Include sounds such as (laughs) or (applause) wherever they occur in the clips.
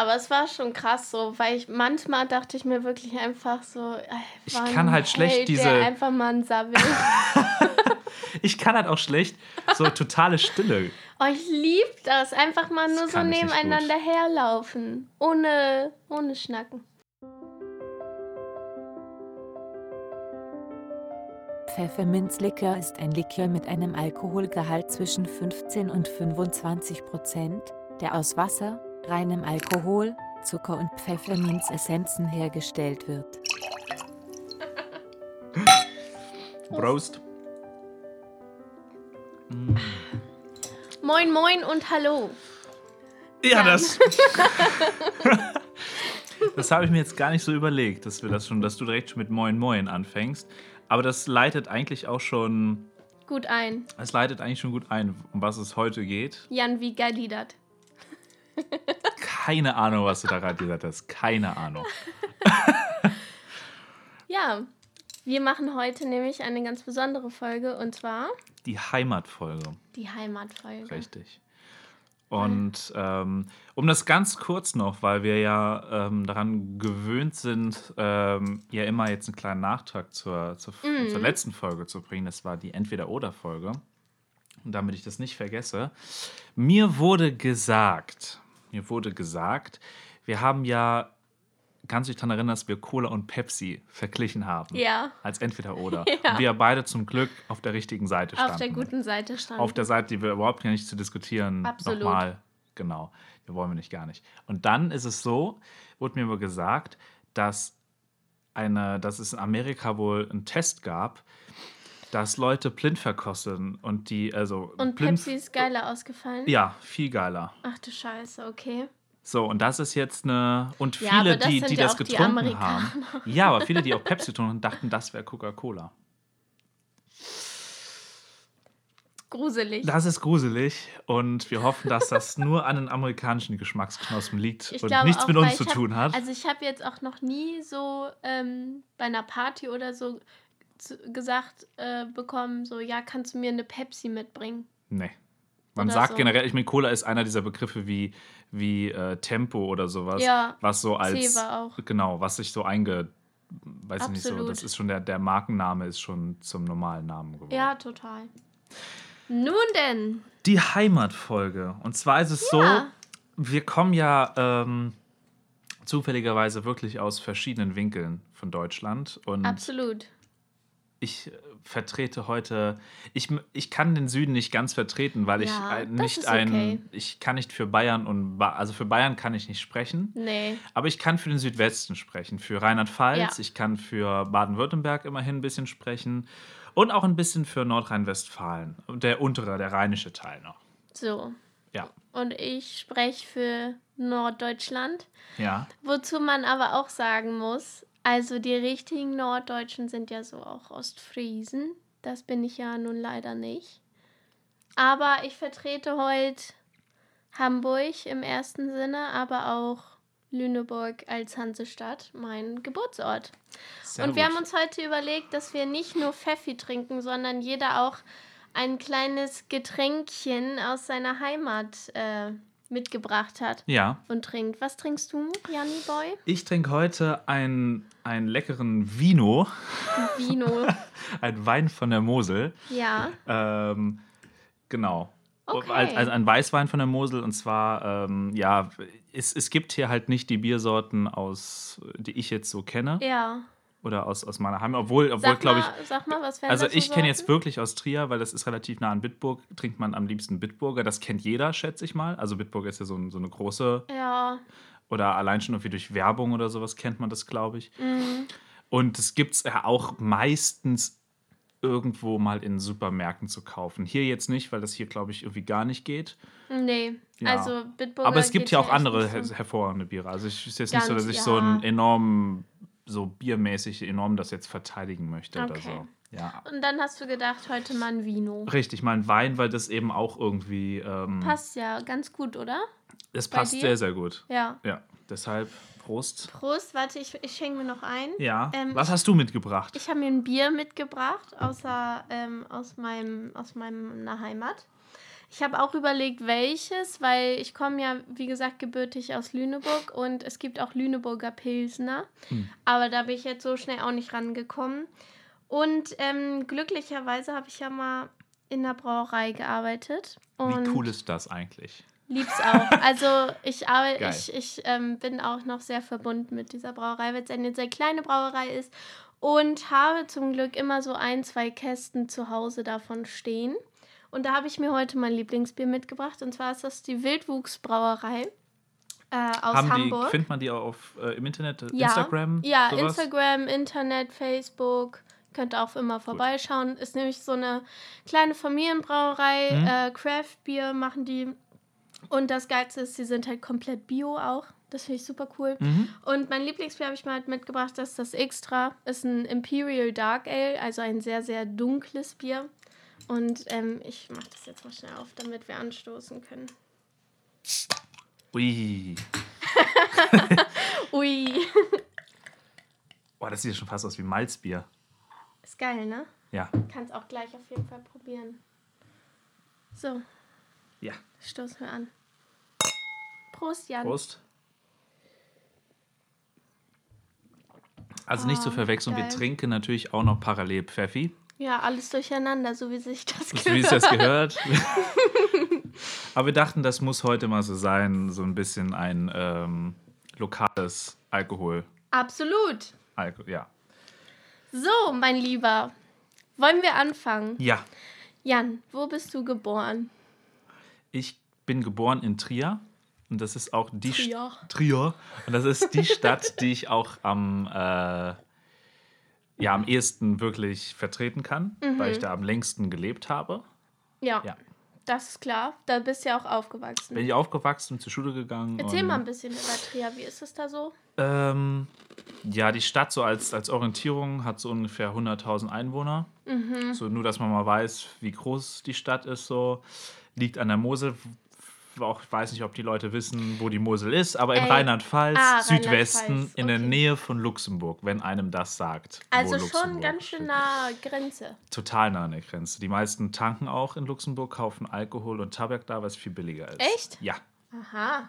aber es war schon krass so, weil ich manchmal dachte ich mir wirklich einfach so, ey, Ich kann halt schlecht diese- einfach mal ein Sabbel. (laughs) Ich kann halt auch schlecht so totale Stille. oh, ich lieb das. Einfach mal Das nur so nebeneinander herlaufen. Ohne, ohne Schnacken. Pfefferminzlikör ist ein Likör mit einem Alkoholgehalt zwischen 15 und 25 Prozent, der aus Wasser, reinem Alkohol, Zucker und Pfefferminzessenzen hergestellt wird. (laughs) Prost. Moin, moin und hallo. Ja, das. (laughs) das habe ich mir jetzt gar nicht so überlegt, dass wir das schon, dass du direkt schon mit Moin Moin anfängst. Aber das leitet eigentlich auch schon, Gut ein. es leitet eigentlich schon gut ein, um was es heute geht. Jan, wie geil die dat? Keine Ahnung, was du da gerade gesagt hast. Keine Ahnung. (laughs) Ja, wir machen heute nämlich eine ganz besondere Folge und zwar Die Heimatfolge. die Heimatfolge. Richtig. Und ähm, um das ganz kurz noch, weil wir ja ähm, daran gewöhnt sind, ähm, ja immer jetzt einen kleinen Nachtrag zur, zur, zur letzten Folge zu bringen. Das war die Entweder-Oder-Folge. Und damit ich das nicht vergesse. Mir wurde gesagt, mir wurde gesagt, wir haben ja, kannst du dich daran erinnern, dass wir Cola und Pepsi verglichen haben? Ja, Als Entweder-Oder. (laughs) Ja. Und wir beide zum Glück auf der richtigen Seite standen. auf der guten Seite standen. Auf der Seite, die wir überhaupt gar nicht zu diskutieren, Absolut. nochmal. Genau. Wir wollen wir nicht gar nicht. Und dann ist es so, wurde mir aber gesagt, dass, eine, dass es in Amerika wohl einen Test gab, dass Leute blind verkosten und die, also und blind. Pepsi ist geiler ausgefallen? Ja, viel geiler. Ach du Scheiße, okay. So, und das ist jetzt eine. Und Ja, viele, aber das die, die ja das die getrunken Amerikaner. haben. Ja, aber viele, die (laughs) auch Pepsi getrunken haben, dachten, das wäre Coca-Cola. Gruselig. Das ist gruselig und wir hoffen, dass das (laughs) nur an den amerikanischen Geschmacksknospen liegt Ich und nichts auch, mit uns zu hab- tun hat. Also ich habe jetzt auch noch nie so ähm, bei einer Party oder so gesagt äh, bekommen, so ja, kannst du mir eine Pepsi mitbringen? nee. Man oder sagt so. generell, ich meine, Cola ist einer dieser Begriffe wie, wie äh, Tempo oder sowas, Ja, was so als auch. genau, was sich so einge weiß ich nicht so, das ist schon der, der Markenname ist schon zum normalen Namen geworden. Ja, total. Nun denn, Die Heimatfolge. Und zwar ist es Ja. so, wir kommen ja ähm, zufälligerweise wirklich aus verschiedenen Winkeln von Deutschland. Und absolut. Ich äh, vertrete heute, ich, ich kann den Süden nicht ganz vertreten, weil ich Ja, ein- das nicht ein, okay. ich kann nicht für Bayern und, ba also für Bayern kann ich nicht sprechen. Nee. Aber ich kann für den Südwesten sprechen, für Rheinland-Pfalz, Ja. ich kann für Baden-Württemberg immerhin ein bisschen sprechen und auch ein bisschen für Nordrhein-Westfalen, der untere, der rheinische Teil noch. So. Ja, Und ich spreche für Norddeutschland. ja. Wozu man aber auch sagen muss, also die richtigen Norddeutschen sind ja so auch Ostfriesen. Das bin ich ja nun leider nicht. Aber ich vertrete heute Hamburg im ersten Sinne, aber auch Lüneburg als Hansestadt, mein Geburtsort. Sehr Und wir gut. haben uns heute überlegt, dass wir nicht nur Pfeffi trinken, sondern jeder auch ein kleines Getränkchen aus seiner Heimat äh, mitgebracht hat Ja, und trinkt. Was trinkst du, Janni Boy? ich trinke heute einen, einen leckeren Vino, Vino. (laughs) ein Wein von der Mosel. ja. Ähm, genau. Okay. Als, also ein Weißwein von der Mosel und zwar, ähm, ja, es, es gibt hier halt nicht die Biersorten aus, die ich jetzt so kenne Ja. Oder aus, aus meiner Heimat, obwohl, obwohl glaube ich, sag mal, was Also das so ich kenne jetzt wirklich aus Trier, weil das ist relativ nah an Bitburg, trinkt man am liebsten Bitburger. Das kennt jeder, schätze ich mal. Also Bitburg ist ja so, so eine große, Ja. oder allein schon irgendwie durch Werbung oder sowas kennt man das, glaube ich. Mhm. Und es gibt es ja auch meistens irgendwo mal in Supermärkten zu kaufen. Hier jetzt nicht, weil das hier, glaube ich, irgendwie gar nicht geht. Nee. Ja. Also Bitburger Aber es gibt ja auch andere her so. hervorragende Biere. Also es ist jetzt nicht so, Ganz, dass ich so ja. ein enorm, so biermäßig enorm das jetzt verteidigen möchte oder Okay. so. Ja. Und dann hast du gedacht, heute mal ein Vino. Richtig, mal ein Wein, weil das eben auch irgendwie. Ähm, Passt ja ganz gut, oder? Es bei passt dir? sehr, sehr gut. Ja. Ja, deshalb Prost. Prost, warte, ich, ich schenke mir noch ein. Ja. Ähm, Was hast du mitgebracht? Ich habe mir ein Bier mitgebracht außer, ähm, aus, meinem, aus meiner Heimat. Ich habe auch überlegt, welches, weil ich komme ja, wie gesagt, gebürtig aus Lüneburg und es gibt auch Lüneburger Pilsner. Hm. Aber da bin ich jetzt so schnell auch nicht rangekommen. Und ähm, glücklicherweise habe ich ja mal in der Brauerei gearbeitet. Und Wie cool ist das eigentlich? Lieb's auch. Also ich, arbeite, Geil. ich, ich ähm, bin auch noch sehr verbunden mit dieser Brauerei, weil es eine sehr kleine Brauerei ist. Und habe zum Glück immer so ein, zwei Kästen zu Hause davon stehen. Und da habe ich mir heute mein Lieblingsbier mitgebracht. Und zwar ist das die Wildwuchsbrauerei äh, aus Haben Hamburg. die, findet man die auch auf äh, im Internet, ja, Instagram? Ja, sowas? Instagram, Internet, Facebook. Könnt ihr auch immer vorbeischauen. Ist nämlich so eine kleine Familienbrauerei. Mhm. Äh, Craft Beer machen die. Und das Geilste ist, sie sind halt komplett bio auch. Das finde ich super cool. Mhm. Und mein Lieblingsbier habe ich mal halt mitgebracht, das ist das Extra. Ist ein Imperial Dark Ale, also ein sehr, sehr dunkles Bier. Und ähm, ich mache das jetzt mal schnell auf, damit wir anstoßen können. Ui. (laughs) Ui. Boah, das sieht ja schon fast aus wie Malzbier. Ist geil, ne? Ja. Kannst auch gleich auf jeden Fall probieren. So, Ja. stoßen wir an. Prost, Jan. Prost. Also nicht zu Oh, verwechseln, wir geil. trinken natürlich auch noch parallel Pfeffi, Ja, alles durcheinander, so wie sich das so wie es gehört. das gehört. (laughs) Aber wir dachten, das muss heute mal so sein, so ein bisschen ein ähm, lokales Alkohol. Absolut. Alko ja. So, mein Lieber, wollen wir anfangen? ja, Jan, wo bist du geboren? ich bin geboren in Trier und das ist auch die Trier. St- Trier. Und das ist die Stadt, die ich auch am, äh, ja, am ehesten wirklich vertreten kann, weil ich Mhm. da am längsten gelebt habe. Ja, Ja. das ist klar. Da bist du ja auch aufgewachsen. Bin ich aufgewachsen, zur Schule gegangen. Erzähl mal ein bisschen über Trier. Wie ist es da so? Ähm, ja, die Stadt so als, als Orientierung hat so ungefähr 100.000 Einwohner. Mhm. So nur, dass man mal weiß, wie groß die Stadt ist. So liegt an der Mosel. Auch ich weiß nicht, ob die Leute wissen, wo die Mosel ist, aber in Ey. Rheinland-Pfalz, Ah, Südwesten, Rheinland-Pfalz, in der okay. Nähe von Luxemburg, wenn einem das sagt. Also schon ganz schön steht. nah Grenze. Total nah an der Grenze. Die meisten tanken auch in Luxemburg, kaufen Alkohol und Tabak da, was viel billiger ist. Echt? Ja. Aha.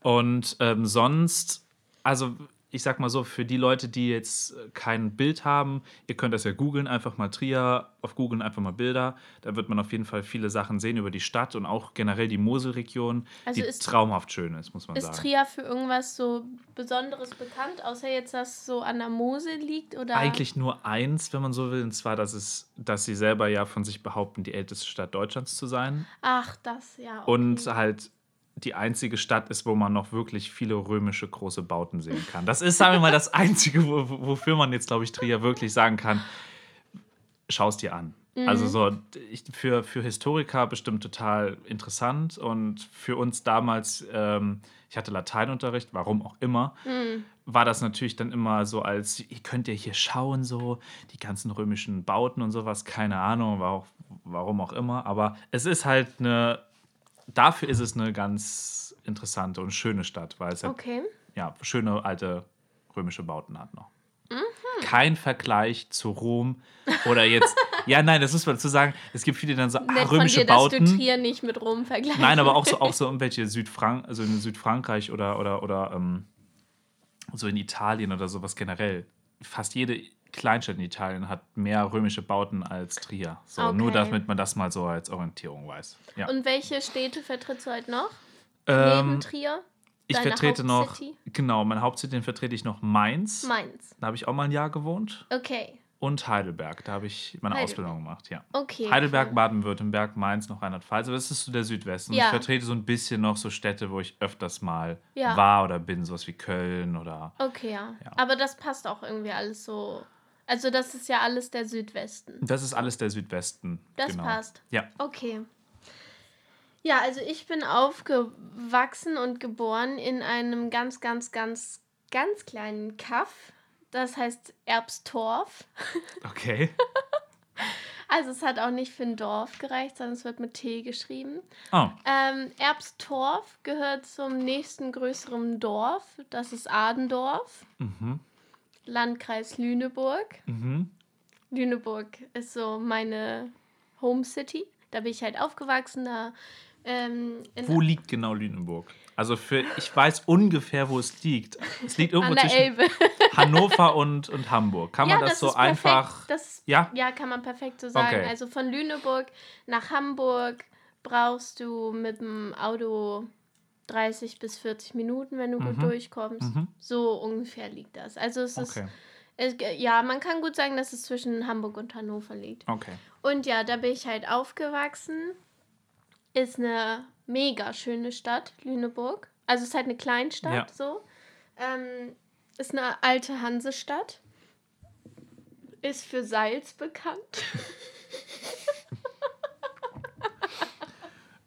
Und ähm, sonst, also ich sag mal so, für die Leute, die jetzt äh, kein Bild haben, ihr könnt das ja googeln, einfach mal Trier, auf googeln einfach mal Bilder. Da wird man auf jeden Fall viele Sachen sehen über die Stadt und auch generell die Moselregion, Also die ist- traumhaft schön ist, muss man Ist sagen. Trier für irgendwas so Besonderes bekannt, außer jetzt, dass so an der Mosel liegt? Oder? Eigentlich nur eins, wenn man so will, und zwar, dass, es, dass sie selber ja von sich behaupten, die älteste Stadt Deutschlands zu sein. Ach, das, ja. Okay. Und halt die einzige Stadt ist, wo man noch wirklich viele römische große Bauten sehen kann. Das ist, sagen wir mal, das Einzige, wo, wo- wofür man jetzt, glaube ich, Trier wirklich sagen kann, schau es dir an. Also so ich, für, für Historiker bestimmt total interessant und für uns damals, ähm, ich hatte Lateinunterricht, warum auch immer, war das natürlich dann immer so als, ihr könnt ja hier schauen, so die ganzen römischen Bauten und sowas, keine Ahnung, war auch, warum auch immer, aber es ist halt eine, dafür ist es eine ganz interessante und schöne Stadt, weil es Okay. ja, schöne alte römische Bauten hat noch. Mhm. Kein Vergleich zu Rom oder jetzt, (laughs) ja, nein, das muss man dazu sagen, es gibt viele, die dann so, ah, Nett von römische dir, dass Bauten. du Trier nicht mit Rom vergleichst. Nein, aber auch so, auch so (laughs) irgendwelche Südfrank also in Südfrankreich oder, oder, oder ähm, so in Italien oder sowas generell. Fast jede Kleinstadt in Italien hat mehr römische Bauten als Trier. So, Nur Okay. damit man das mal so als Orientierung weiß. Ja. Und welche Städte vertrittst du heute noch? ähm, Neben Trier? ich vertrete noch, genau, mein Hauptcity vertrete ich noch Mainz. Mainz. Da habe ich auch mal ein Jahr gewohnt. Okay. Und Heidelberg. Da habe ich meine Heidelberg. Ausbildung gemacht, ja. Okay. Heidelberg, cool. Baden-Württemberg, Mainz, noch Rheinland-Pfalz. Aber das ist so der Südwesten. Ja. Ich vertrete so ein bisschen noch so Städte, wo ich öfters mal Ja. war oder bin, sowas wie Köln oder. Okay, ja. Ja. Aber das passt auch irgendwie alles so. Also, das ist ja alles der Südwesten. Das ist alles der Südwesten. Das genau. passt. Ja. Okay. Ja, also ich bin aufgewachsen und geboren in einem ganz, ganz, ganz, ganz kleinen Kaff. Das heißt Erbstorf. (laughs) Okay. Also es hat auch nicht für ein Dorf gereicht, sondern es wird mit T geschrieben. Oh, Ähm, Erbstorf gehört zum nächsten größeren Dorf. Das ist Adendorf, mhm. Landkreis Lüneburg. Mhm. Lüneburg ist so meine Home City. da bin ich halt aufgewachsen. Da, ähm, Wo liegt genau Lüneburg? Also für, ich weiß ungefähr, wo es liegt. Es liegt irgendwo zwischen. (laughs) Hannover und, und Hamburg. Kann man das, so ist perfekt. einfach. Das, Ja? ja, kann man perfekt so sagen. Okay. Also von Lüneburg nach Hamburg brauchst du mit dem Auto 30 bis 40 Minuten, wenn du gut durchkommst. Mhm. So ungefähr liegt das. Also es ist, Okay. es, ja, man kann gut sagen, dass es zwischen Hamburg und Hannover liegt. Okay. Und ja, da bin ich halt aufgewachsen. Ist eine mega schöne Stadt, Lüneburg. Also es ist halt eine Kleinstadt Ja. so. Ähm, ist eine alte Hansestadt. Ist für Salz bekannt. (laughs)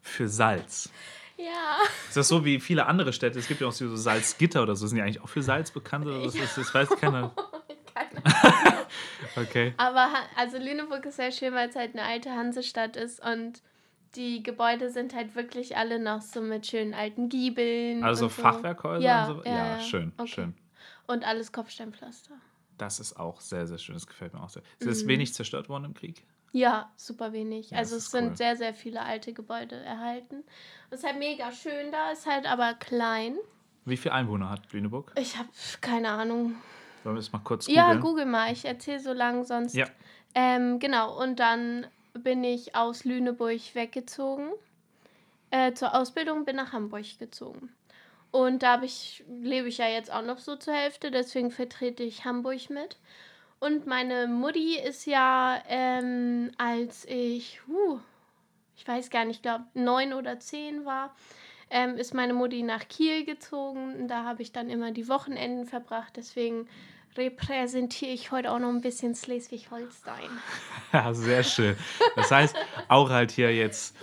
Für Salz. Ja. Ist das so wie viele andere Städte? Es gibt ja auch so Salzgitter oder so. Sind die eigentlich auch für Salz bekannt? Oder was ist das? Weiß keiner. (laughs) Keine (laughs) Okay. Aber also Lüneburg ist sehr schön, weil es halt eine alte Hansestadt ist und die Gebäude sind halt wirklich alle noch so mit schönen alten Giebeln. Also so. Fachwerkhäuser ja, und so? Ja, Ja, ja. schön, Okay. schön. Und alles Kopfsteinpflaster. Das ist auch sehr, sehr schön. Das gefällt mir auch sehr. Es ist Mhm. wenig zerstört worden im Krieg. Ja, super wenig. Ja, also es sind cool. sehr, sehr viele alte Gebäude erhalten. Es ist halt mega schön da, ist halt aber klein. Wie viele Einwohner hat Lüneburg? Ich habe keine Ahnung. Wollen wir das mal kurz Ja, googeln? google mal, ich erzähle so lang sonst. Ja. Ähm, genau, und dann bin ich aus Lüneburg weggezogen. Äh, zur Ausbildung bin nach Hamburg gezogen. Und da ich, lebe ich ja jetzt auch noch so zur Hälfte, deswegen vertrete ich Hamburg mit. Und meine Mutti ist ja, ähm, als ich, huh, ich weiß gar nicht, ich glaube neun oder zehn war, ähm, ist meine Mutti nach Kiel gezogen. Da habe ich dann immer die Wochenenden verbracht. Deswegen repräsentiere ich heute auch noch ein bisschen Schleswig-Holstein. (laughs) Ja, sehr schön. Das heißt, auch halt hier jetzt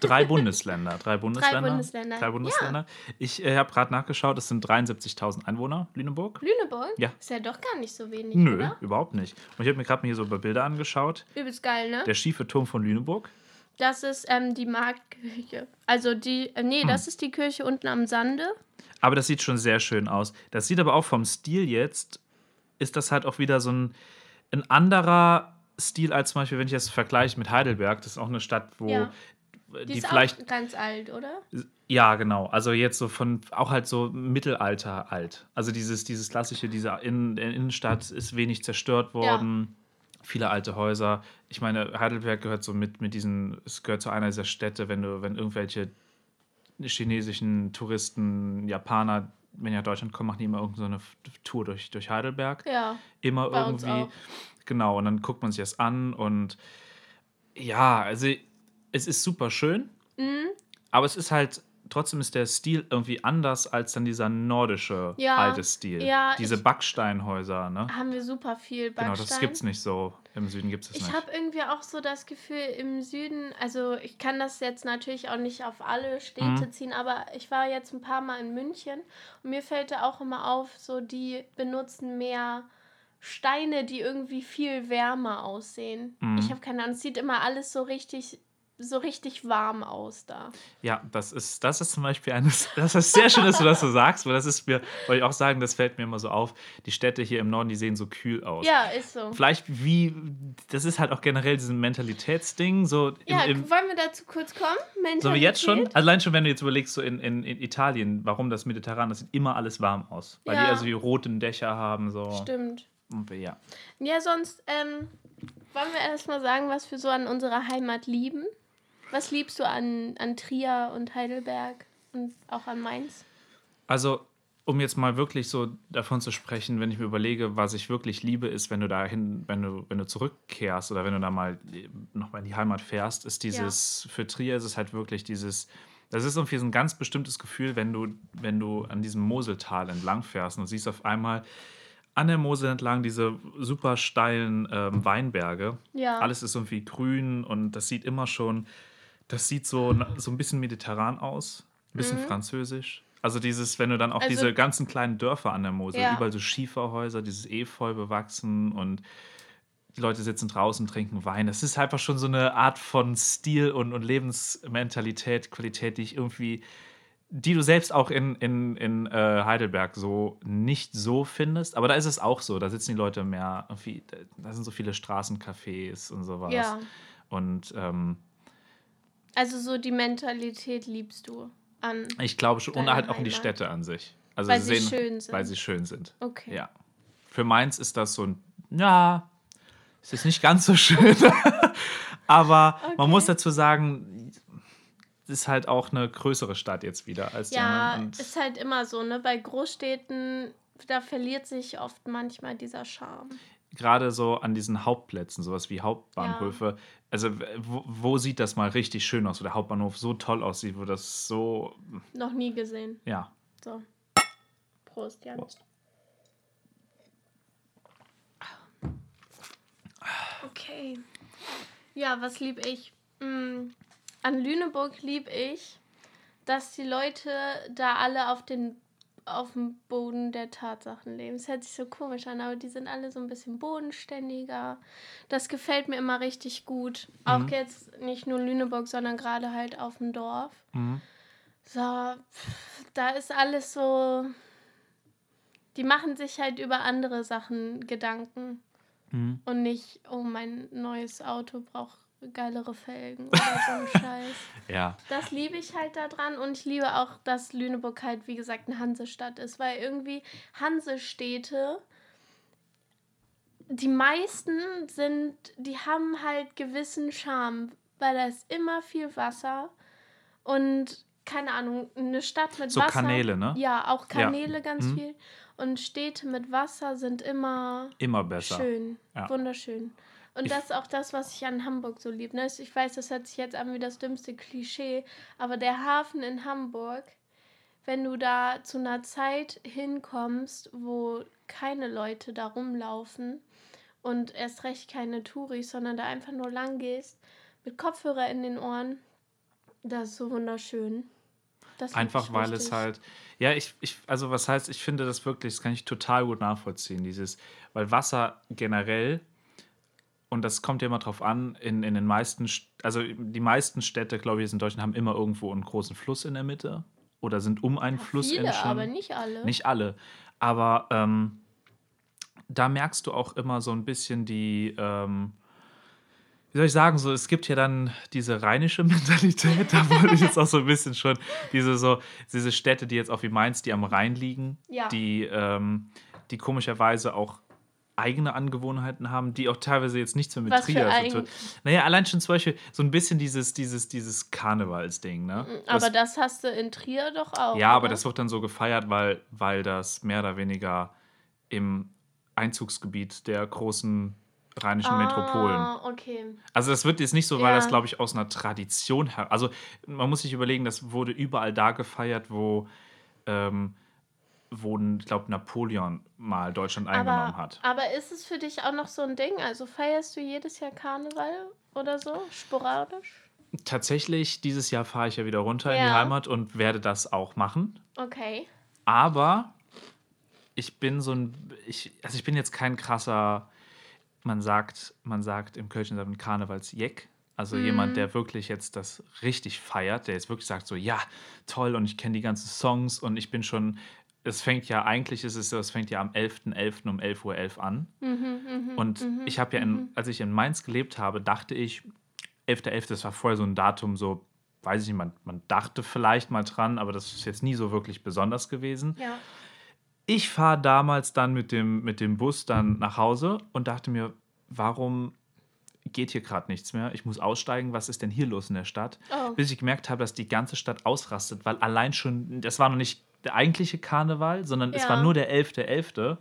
drei Bundesländer. Drei Bundesländer. Bundesländer, Drei Bundesländer. Ich äh, habe gerade nachgeschaut, es sind 73.000 Einwohner, Lüneburg. Lüneburg? Ja. Ist ja doch gar nicht so wenig, Nö, oder? überhaupt nicht. Und ich habe mir gerade hier so ein paar Bilder angeschaut. Übelst geil, ne? Der schiefe Turm von Lüneburg. Das ist ähm, die Marktkirche. Also die, äh, Hm. nee, das ist die Kirche unten am Sande. Aber das sieht schon sehr schön aus. Das sieht aber auch vom Stil jetzt, ist das halt auch wieder so ein, ein anderer Stil als zum Beispiel, wenn ich das vergleiche mit Heidelberg. Das ist auch eine Stadt, wo Ja. Die, Die, ist vielleicht ganz alt, oder? Ja, genau. Also jetzt so von, auch halt so Mittelalter alt. Also dieses, dieses klassische, diese In in Innenstadt ist wenig zerstört worden. Viele alte Häuser. Ich meine, Heidelberg gehört so mit, mit diesen, es gehört zu einer dieser Städte, wenn du, wenn irgendwelche chinesischen Touristen, Japaner, wenn die nach Deutschland kommen, machen die immer irgendeine so eine Tour durch, durch Heidelberg Ja. immer irgendwie. Genau, und dann guckt man sich das an und ja, also es ist super schön, Mhm. aber es ist halt, trotzdem ist der Stil irgendwie anders als dann dieser nordische Ja, alte Stil. ja, Diese ich- Backsteinhäuser, ne? Haben wir super viel Backstein. Genau, das gibt's nicht so. Im Süden gibt es Ich nicht. habe irgendwie auch so das Gefühl, im Süden, also ich kann das jetzt natürlich auch nicht auf alle Städte Mhm. ziehen, aber ich war jetzt ein paar Mal in München und mir fällt da auch immer auf, so die benutzen mehr Steine, die irgendwie viel wärmer aussehen. Mhm. Ich habe keine Ahnung, es sieht immer alles so richtig, so richtig warm aus da. Ja, das ist, das ist zum Beispiel eines, (laughs) das ist sehr schön, dass du das so sagst, weil das ist mir, wollte ich auch sagen, das fällt mir immer so auf. Die Städte hier im Norden, die sehen so kühl aus. Ja, ist so. Vielleicht wie, das ist halt auch generell dieses Mentalitätsding, so im, Ja, im, wollen wir dazu kurz kommen? Sollen wir jetzt schon? Mentalität? Allein schon, wenn du jetzt überlegst, so in, in, in Italien, warum das Mediterran, das sieht immer alles warm aus. Weil die Ja. also die roten Dächer haben, so. Stimmt. Ja. Ja, sonst ähm, wollen wir erstmal sagen, was wir so an unserer Heimat lieben. Was liebst du an, an Trier und Heidelberg und auch an Mainz? Also, um jetzt mal wirklich so davon zu sprechen, wenn ich mir überlege, was ich wirklich liebe, ist, wenn du dahin, wenn du, wenn du zurückkehrst oder wenn du da mal nochmal in die Heimat fährst, ist dieses, für Trier ist es halt wirklich dieses, das ist irgendwie so ein ganz bestimmtes Gefühl, wenn du, wenn du an diesem Moseltal entlang fährst und du siehst auf einmal an der Mosel entlang diese super steilen ähm, Weinberge. Ja. Alles ist irgendwie grün und das sieht immer schon, das sieht so, so ein bisschen mediterran aus, ein bisschen französisch. Also dieses, wenn du dann auch Mhm. Also- diese ganzen kleinen Dörfer an der Mosel, Ja. überall so Schieferhäuser, dieses Efeu bewachsen und die Leute sitzen draußen, trinken Wein. Das ist einfach schon so eine Art von Stil und, und Lebensmentalität, Qualität, die ich irgendwie, die du selbst auch in, in, in äh, Heidelberg so nicht so findest. Aber da ist es auch so. Da sitzen die Leute mehr, irgendwie, da sind so viele Straßencafés und sowas. Ja. Und ähm, Also so die Mentalität liebst du an. Ich glaube schon, und halt auch in die. Städte an sich. Also Weil sie schön sind. Weil sie schön sind. Okay. Ja. Für Mainz ist das so ein, ja, es ist nicht ganz so schön. (laughs) Aber Okay. man muss dazu sagen, es ist halt auch eine größere Stadt jetzt wieder als die Ja, anderen. Und ist halt immer so, ne? Bei Großstädten, da verliert sich oft manchmal dieser Charme. gerade so an diesen Hauptplätzen, sowas wie Hauptbahnhöfe, also wo, wo sieht das mal richtig schön aus, wo der Hauptbahnhof so toll aussieht, wo das so, Noch nie gesehen. ja. So. Prost, Jan. Prost. Okay. Ja, was lieb ich? Mm, An Lüneburg lieb ich, dass die Leute da alle auf den auf dem Boden der Tatsachen leben. Es hört sich so komisch an, aber die sind alle so ein bisschen bodenständiger. Das gefällt mir immer richtig gut. Auch jetzt nicht nur Lüneburg, sondern gerade halt auf dem Dorf. Mhm. So, da ist alles so. Die machen sich halt über andere Sachen Gedanken. Mhm. Und nicht, oh, mein neues Auto braucht geilere Felgen oder so ein (laughs) Scheiß. Ja, Das liebe ich halt daran und ich liebe auch, dass Lüneburg halt, wie gesagt, eine Hansestadt ist, weil irgendwie Hansestädte, die meisten sind, die haben halt gewissen Charme, weil da ist immer viel Wasser und keine Ahnung, eine Stadt mit So Wasser. Kanäle, ne? Ja, auch Kanäle ganz Mhm. viel. Und Städte mit Wasser sind immer immer besser. Schön, Ja. wunderschön. Und Ich- das ist auch das, was ich an Hamburg so liebe. Ne? Ich weiß, das hört sich jetzt an wie das dümmste Klischee, aber der Hafen in Hamburg, wenn du da zu einer Zeit hinkommst, wo keine Leute da rumlaufen und erst recht keine Touris, sondern da einfach nur lang gehst, mit Kopfhörer in den Ohren, das ist so wunderschön. Das Einfach weil es halt, ja, ich, ich, also was heißt, ich finde das wirklich, das kann ich total gut nachvollziehen, dieses, weil Wasser generell, und das kommt ja immer drauf an, in, in den meisten, St- also die meisten Städte, glaube ich, jetzt in Deutschland haben immer irgendwo einen großen Fluss in der Mitte oder sind um einen Ja, Fluss Viele, entstanden. aber nicht alle. Nicht alle. Aber ähm, da merkst du auch immer so ein bisschen die, ähm, wie soll ich sagen, so, es gibt ja dann diese rheinische (laughs) Mentalität, da wollte ich jetzt auch so ein bisschen schon, diese so, diese Städte, die jetzt auch wie Mainz, die am Rhein liegen, Ja. die, ähm, die komischerweise auch eigene Angewohnheiten haben, die auch teilweise jetzt nichts mehr mit Was Trier zu tun. Naja, allein schon zum Beispiel so ein bisschen dieses, dieses, dieses Karnevalsding, ne? aber Was- das hast du in Trier doch auch. ja, aber oder? das wird dann so gefeiert, weil, weil das mehr oder weniger im Einzugsgebiet der großen rheinischen Metropolen. Ah, okay. Also das wird jetzt nicht so, weil Ja. das, glaube ich, aus einer Tradition her. Also man muss sich überlegen, das wurde überall da gefeiert, wo, ähm, wo ich glaube, Napoleon mal Deutschland eingenommen Aber, hat. aber ist es für dich auch noch so ein Ding? Also feierst du jedes Jahr Karneval oder so? Sporadisch? Tatsächlich, dieses Jahr fahre ich ja wieder runter in die Ja. Heimat und werde das auch machen. Okay. Aber ich bin so ein, ich, also ich bin jetzt kein krasser, man sagt, man sagt im Kölschen sagt Karnevalsjeck. Also jemand, der wirklich jetzt das richtig feiert, der jetzt wirklich sagt so, ja, toll und ich kenne die ganzen Songs und ich bin schon, es fängt ja, eigentlich ist es so, es fängt ja am 11.11. um 11.11 Uhr an. Mhm, Und ich habe ja, in, als ich in Mainz gelebt habe, dachte ich, 11.11., das war vorher so ein Datum, so, weiß ich nicht, man, man dachte vielleicht mal dran, aber das ist jetzt nie so wirklich besonders gewesen. Ja. Ich fahre damals dann mit dem, mit dem Bus dann nach Hause und dachte mir, warum geht hier gerade nichts mehr? Ich muss aussteigen, was ist denn hier los in der Stadt? Oh. Bis ich gemerkt habe, dass die ganze Stadt ausrastet, weil allein schon, das war noch nicht der eigentliche Karneval, sondern es Ja. war nur der 11.11.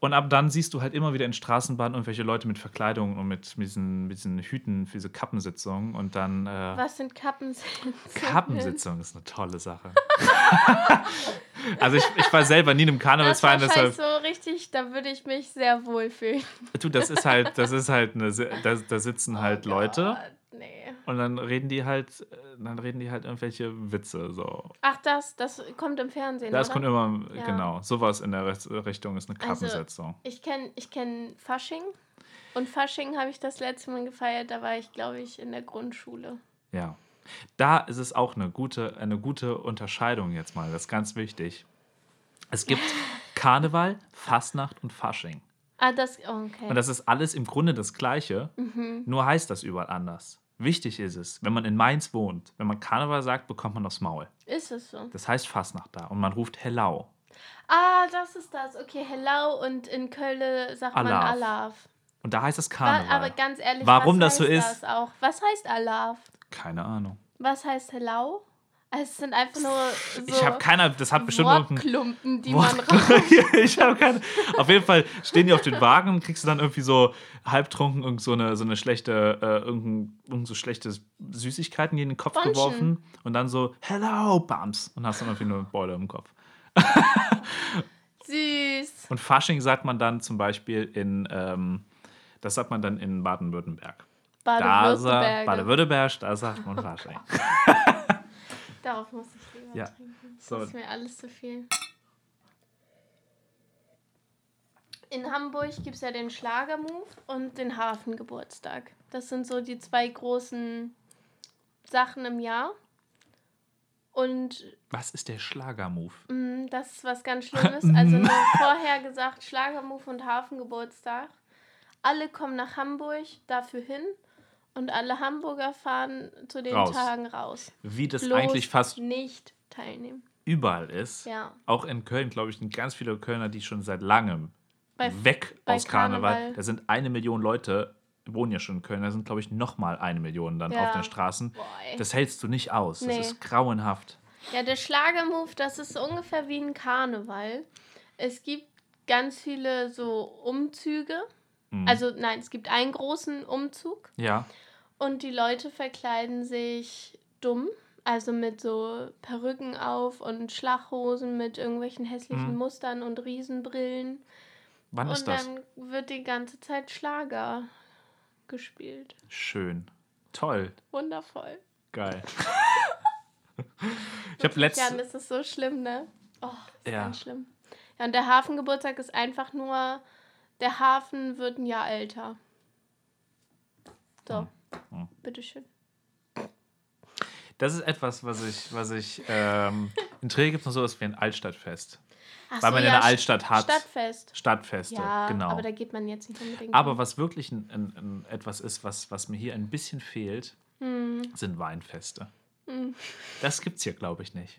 Und ab dann siehst du halt immer wieder in Straßenbahnen irgendwelche Leute mit Verkleidung und mit, mit, diesen, mit diesen Hüten für diese Kappensitzungen und dann äh, Was sind Kappensitzungen? Kappensitzung ist eine tolle Sache. (laughs) also ich, ich war selber nie in einem Das war Karnevalsverein, deshalb. so richtig, da würde ich mich sehr wohl fühlen. Du, das ist halt, das ist halt eine, da, da sitzen halt Oh Leute Gott, nee. und dann reden die halt, äh, dann reden die halt irgendwelche Witze so. Ach, das, das kommt im Fernsehen, Das oder? kommt immer, Ja. genau, sowas in der Richt- Richtung ist eine Also- Kappensetzung. Ich kenne ich kenn Fasching. Und Fasching habe ich das letzte Mal gefeiert, da war ich, glaube ich, in der Grundschule. Ja. Da ist es auch eine gute, eine gute Unterscheidung jetzt mal, das ist ganz wichtig. Es gibt (laughs) Karneval, Fastnacht und Fasching. Ah, das, okay. Und das ist alles im Grunde das Gleiche, Mhm. nur heißt das überall anders. Wichtig ist es, wenn man in Mainz wohnt, wenn man Karneval sagt, bekommt man aufs Maul. Ist es so? Das heißt Fastnacht da und man ruft Hellau. Ah, das ist das. Okay, hello und in Köln sagt man Alaf. Alaf. Und da heißt es Karneval. Aber ganz ehrlich, Warum das so ist? Das auch? Was heißt Alaf? Keine Ahnung. Was heißt hello? Es sind einfach nur so ich habe keine, das hat bestimmt Wortklumpen, die Wort- man raus. (laughs) ich habe keine. Auf jeden Fall stehen die auf den Wagen und kriegst du dann irgendwie so halbtrunken irgend so eine, so eine schlechte, äh, irgendein, irgend so schlechte Süßigkeiten in den Kopf Bonschen. geworfen und dann so, hello, Bums. Und hast dann irgendwie nur eine Beule im Kopf. Süß. Und Fasching sagt man dann zum Beispiel in, ähm, das sagt man dann in Baden-Württemberg. Baden-Württemberg. Baden-Württemberg, da sagt man Fasching. (laughs) Darauf muss ich lieber Ja. trinken. So. Das ist mir alles zu viel. In Hamburg gibt es ja den Schlagermove und den Hafengeburtstag. Das sind so die zwei großen Sachen im Jahr. Und Was ist der Schlagermove? mh, das ist was ganz Schlimmes. (laughs) Also nur vorher gesagt, Schlagermove und Hafengeburtstag. Alle kommen nach Hamburg dafür hin und alle Hamburger fahren zu den Raus. Tagen raus. Wie das Bloß eigentlich fast nicht teilnehmen. überall ist. Ja. Auch in Köln, glaube ich, sind ganz viele Kölner, die schon seit langem Bei- weg bei aus Karneval. Karneval. Da sind eine Million Leute, wohnen ja schon in Köln, da sind, glaube ich, nochmal eine Million dann Ja. auf den Straßen. Boah. Das hältst du nicht aus. Nee. Das ist grauenhaft. Ja, der Schlagermove, das ist so ungefähr wie ein Karneval. Es gibt ganz viele so Umzüge. Mhm. Also nein, es gibt einen großen Umzug Ja. Und die Leute verkleiden sich dumm. Also mit so Perücken auf und Schlaghosen mit irgendwelchen hässlichen Mhm. Mustern und Riesenbrillen. Wann und ist das? dann wird die ganze Zeit Schlager gespielt. Schön. Toll. Wundervoll. Geil. (laughs) ich habe letzt, Ja, das ist so schlimm, ne? Oh, ist Ja. ganz schlimm. Ja, und der Hafengeburtstag ist einfach nur, der Hafen wird ein Jahr älter. So, Hm. Bitteschön. Das ist etwas, was ich, was ich, ähm, in Trier gibt es noch sowas wie ein Altstadtfest. Ach Weil so, man in ja, der St- Altstadt hat. Stadtfest. Stadtfeste, Ja, genau. aber da geht man jetzt nicht unbedingt. Aber was wirklich ein, ein, ein, etwas ist, was, was mir hier ein bisschen fehlt, Hm. sind Weinfeste. Hm. Das gibt's hier, glaube ich, nicht.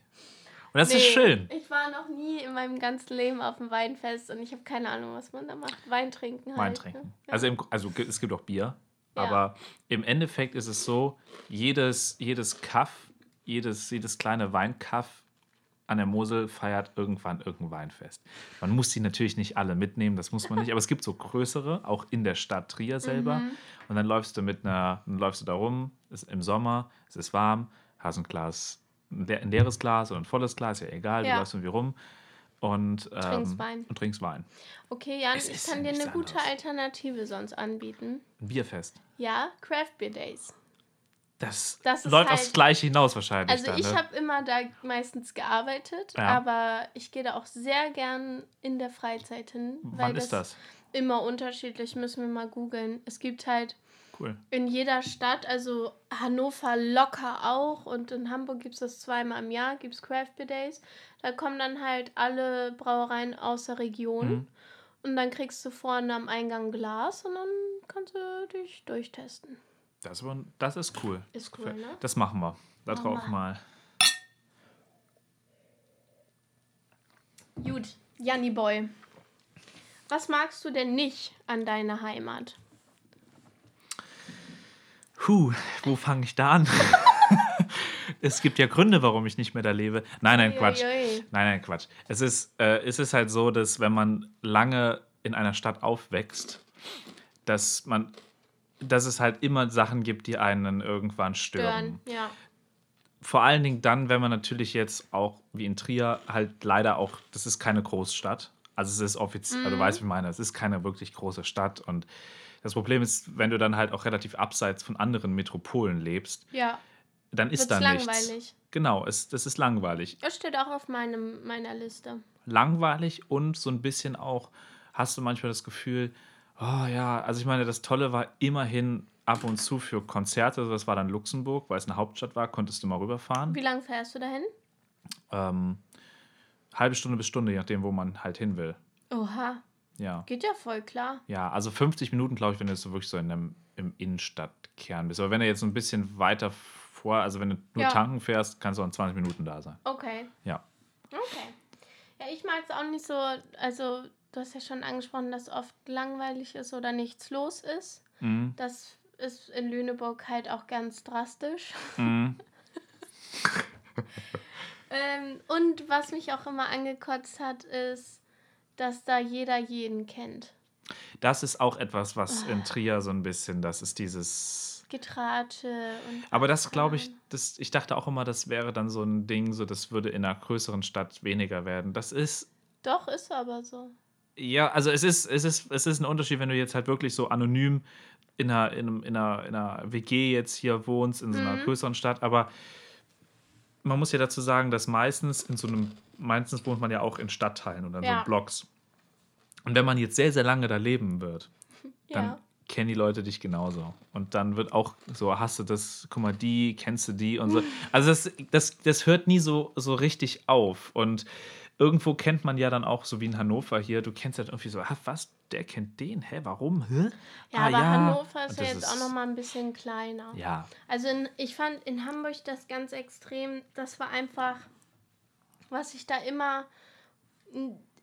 Und das Nee, ist schön. Ich war noch nie in meinem ganzen Leben auf dem Weinfest und ich habe keine Ahnung, was man da macht. Wein trinken halt. Wein ne? trinken. Ja. Also, im, also es gibt auch Bier, Ja. aber im Endeffekt ist es so, jedes, jedes Kaff, jedes, jedes kleine Weinkaff an der Mosel feiert irgendwann irgendein Weinfest. Man muss die natürlich nicht alle mitnehmen, das muss man nicht, (laughs) aber es gibt so größere, auch in der Stadt Trier selber. Mhm. Und dann läufst du mit einer, dann läufst du da rum, ist im Sommer, es ist warm, hast ein Glas, ein leeres Glas oder ein volles Glas, ja egal, Ja. du läufst irgendwie rum und, ähm, Trinkst Wein. und trinkst Wein. Okay, Jan, Es ich kann dir eine nichts gute. Alternative sonst anbieten. Ein Bierfest. Ja, Craft Beer Days. Das, Das läuft halt- aufs Gleiche hinaus wahrscheinlich. Also dann, ich ne? habe immer da meistens gearbeitet, Ja. aber ich gehe da auch sehr gern in der Freizeit hin. weil Wann ist das? Immer unterschiedlich, müssen wir mal googeln. Es gibt halt Cool. in jeder Stadt, also Hannover locker auch und in Hamburg gibt es das zweimal im Jahr, gibt es Craft Beer Days. Da kommen dann halt alle Brauereien aus der Region Mhm. und dann kriegst du vorne am Eingang Glas und dann kannst du dich durchtesten. Das, war, das ist cool. Ist cool, ne? Das machen wir. Da Machen drauf wir. mal. Gut, Janni Boy. Was magst du denn nicht an deiner Heimat? Puh, wo fange ich da an? (laughs) es gibt ja Gründe, warum ich nicht mehr da lebe. Nein, nein, Quatsch. Nein, nein, Quatsch. Es ist, äh, es ist halt so, dass wenn man lange in einer Stadt aufwächst, dass man, dass es halt immer Sachen gibt, die einen irgendwann stören. Stören, ja. Vor allen Dingen dann, wenn man natürlich jetzt auch wie in Trier halt leider auch, das ist keine Großstadt. Also es ist offiziell, Mhm. du weißt, wie ich meine, es ist keine wirklich große Stadt und das Problem ist, wenn du dann halt auch relativ abseits von anderen Metropolen lebst, Ja, dann ist da nichts. langweilig. Genau, es, das ist langweilig. Das steht auch auf meinem, meiner Liste. Langweilig und so ein bisschen auch, hast du manchmal das Gefühl, oh ja, also ich meine, das Tolle war immerhin ab und zu für Konzerte, das war dann Luxemburg, weil es eine Hauptstadt war, konntest du mal rüberfahren. Wie lange fährst du dahin? Ähm, halbe Stunde bis Stunde, je nachdem, wo man halt hin will. Oha. Ja. Geht ja voll klar. Ja, also 50 Minuten, glaube ich, wenn du so wirklich so in einem, im Innenstadtkern bist. Aber wenn du jetzt so ein bisschen weiter vor, also wenn du nur Ja. tanken fährst, kannst du auch in 20 Minuten da sein. Okay. Ja. Okay. Ja, ich mag es auch nicht so, also du hast ja schon angesprochen, dass oft langweilig ist oder nichts los ist. Mhm. Das ist in Lüneburg halt auch ganz drastisch. Mhm. (laughs) Ähm, und was mich auch immer angekotzt hat, ist, dass da jeder jeden kennt. Das ist auch etwas, was Ah. in Trier so ein bisschen, das ist dieses. Getratsche und. Aber das glaube ich, das, ich dachte auch immer, das wäre dann so ein Ding, so das würde in einer größeren Stadt weniger werden. Das ist Doch, ist aber so. Ja, also es ist, es ist, es ist ein Unterschied, wenn du jetzt halt wirklich so anonym in einer, in einem, in einer, in einer WG jetzt hier wohnst, in so einer Mhm. größeren Stadt, aber man muss ja dazu sagen, dass meistens in so einem, meistens wohnt man ja auch in Stadtteilen oder in Ja. so Blocks. Und wenn man jetzt sehr, sehr lange da leben wird, (laughs) dann Ja. kennen die Leute dich genauso. Und dann wird auch so, hast du das, guck mal, die, kennst du die und so. (laughs) Also das, das, das hört nie so, so richtig auf. Und irgendwo kennt man ja dann auch, so wie in Hannover hier, du kennst halt irgendwie so, ah, was, der kennt den? Hä, warum? Hä? Ja, Ah, aber Hannover ist ja jetzt auch noch mal ein bisschen kleiner. Ja, Also in, ich fand in Hamburg das ganz extrem, das war einfach, was ich da immer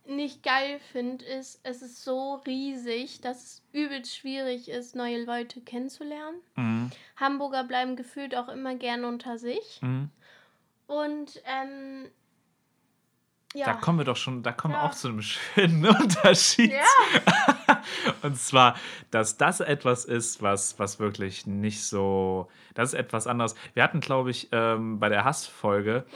nicht geil finde, ist, es ist so riesig, dass es übelst schwierig ist, neue Leute kennenzulernen. mhm. Hamburger bleiben gefühlt auch immer gern unter sich. Mhm. Und ähm, ja. Da kommen wir doch schon, da kommen wir Ja. auch zu einem schönen (laughs) Unterschied. ja. (laughs) Und zwar, dass das etwas ist, was, was wirklich nicht so. Das ist etwas anderes. Wir hatten, glaube ich, ähm, bei der Hassfolge,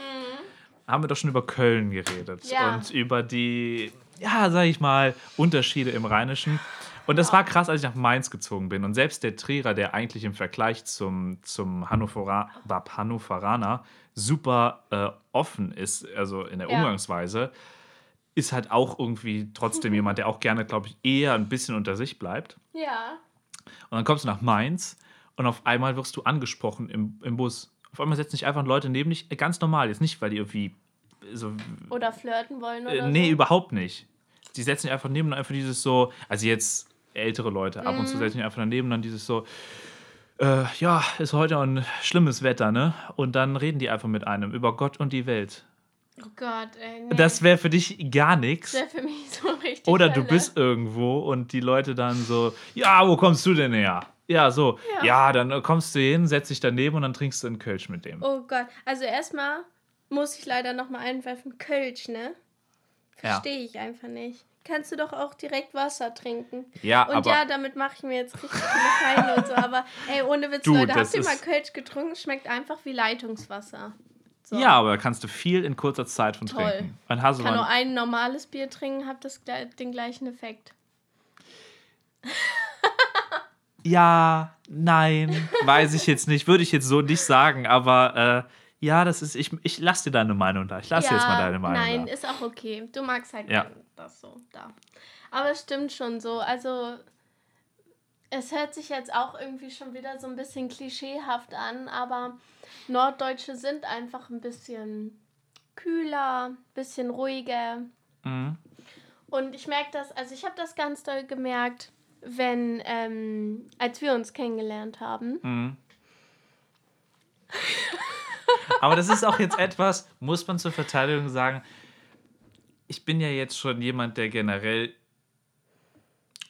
haben wir doch schon über Köln geredet. Ja. Und über die, ja, sag ich mal, Unterschiede im Rheinischen. Und das war krass, als ich nach Mainz gezogen bin. Und selbst der Trierer, der eigentlich im Vergleich zum, zum Hannovera, Hannoveraner super äh, offen ist, also in der Ja. Umgangsweise, ist halt auch irgendwie trotzdem (laughs) jemand, der auch gerne, glaube ich, eher ein bisschen unter sich bleibt. ja. Und dann kommst du nach Mainz und auf einmal wirst du angesprochen im, im Bus. Auf einmal setzen sich einfach Leute neben dich, äh, ganz normal, jetzt nicht, weil die irgendwie so. Oder flirten wollen oder Äh, nee, so. überhaupt nicht. Die setzen sich einfach neben und einfach dieses so, also jetzt ältere Leute, ab Mhm. und zu setzen sich einfach daneben und dann dieses so, äh, ja, ist heute ein schlimmes Wetter, ne? Und dann reden die einfach mit einem über Gott und die Welt. Oh Gott, ey. Nee. Das wäre für dich gar nichts. wäre für mich so richtig. Oder du Hölle. bist irgendwo und die Leute dann so, ja, wo kommst du denn her? Ja, so, Ja. ja, dann äh, kommst du hin, setzt dich daneben und dann trinkst du einen Kölsch mit dem. Oh Gott, also erstmal muss ich leider nochmal einwerfen, Kölsch, ne? Ja. Verstehe ich einfach nicht. Kannst du doch auch direkt Wasser trinken. Ja, Und aber ja, damit mache ich mir jetzt richtig viele Feinde und so, (laughs) aber ey, ohne Witz, Du, Leute, habt ihr mal Kölsch getrunken? Schmeckt einfach wie Leitungswasser. So. ja, aber da kannst du viel in kurzer Zeit von Toll. trinken. Ein Ich kann nur ein normales Bier trinken, das gle- den gleichen Effekt. Ja, nein, weiß ich jetzt nicht, würde ich jetzt so nicht sagen, aber äh, ja, das ist, ich, ich lass dir deine Meinung da. Ich lass dir jetzt mal deine Meinung Nein, da. ist auch okay. Du magst halt Ja. das so da. Aber es stimmt schon so. Also, es hört sich jetzt auch irgendwie schon wieder so ein bisschen klischeehaft an, aber Norddeutsche sind einfach ein bisschen kühler, bisschen ruhiger. Mhm. Und ich merke das, also ich habe das ganz doll gemerkt, wenn, ähm, als wir uns kennengelernt haben. Mhm. Aber das ist auch jetzt etwas, muss man zur Verteidigung sagen, ich bin ja jetzt schon jemand, der generell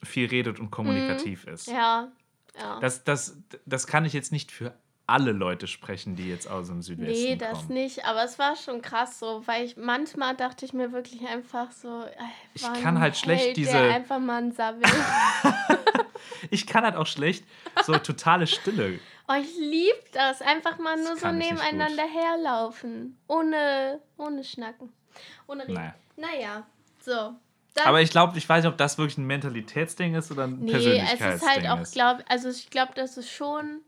viel redet und kommunikativ ist. Mhm. Ja, ja. Das, das, das kann ich jetzt nicht für alle Leute sprechen, die jetzt aus dem Südwesten Nee, das kommen. nicht, aber es war schon krass so, weil ich manchmal dachte ich mir wirklich einfach so, äh, Ich kann halt schlecht Held, diese- Der einfach mal ein Sabbel. (laughs) Ich kann halt auch schlecht so totale Stille. oh, ich liebe das, einfach mal Das nur so nebeneinander herlaufen, ohne, ohne Schnacken, ohne Reden. Naja. Naja, so. Das, Aber ich glaube, ich weiß nicht, ob das wirklich ein Mentalitätsding ist oder ein nee, es Persönlichkeitsding ist halt auch, ist. glaube also ich glaube, dass es schon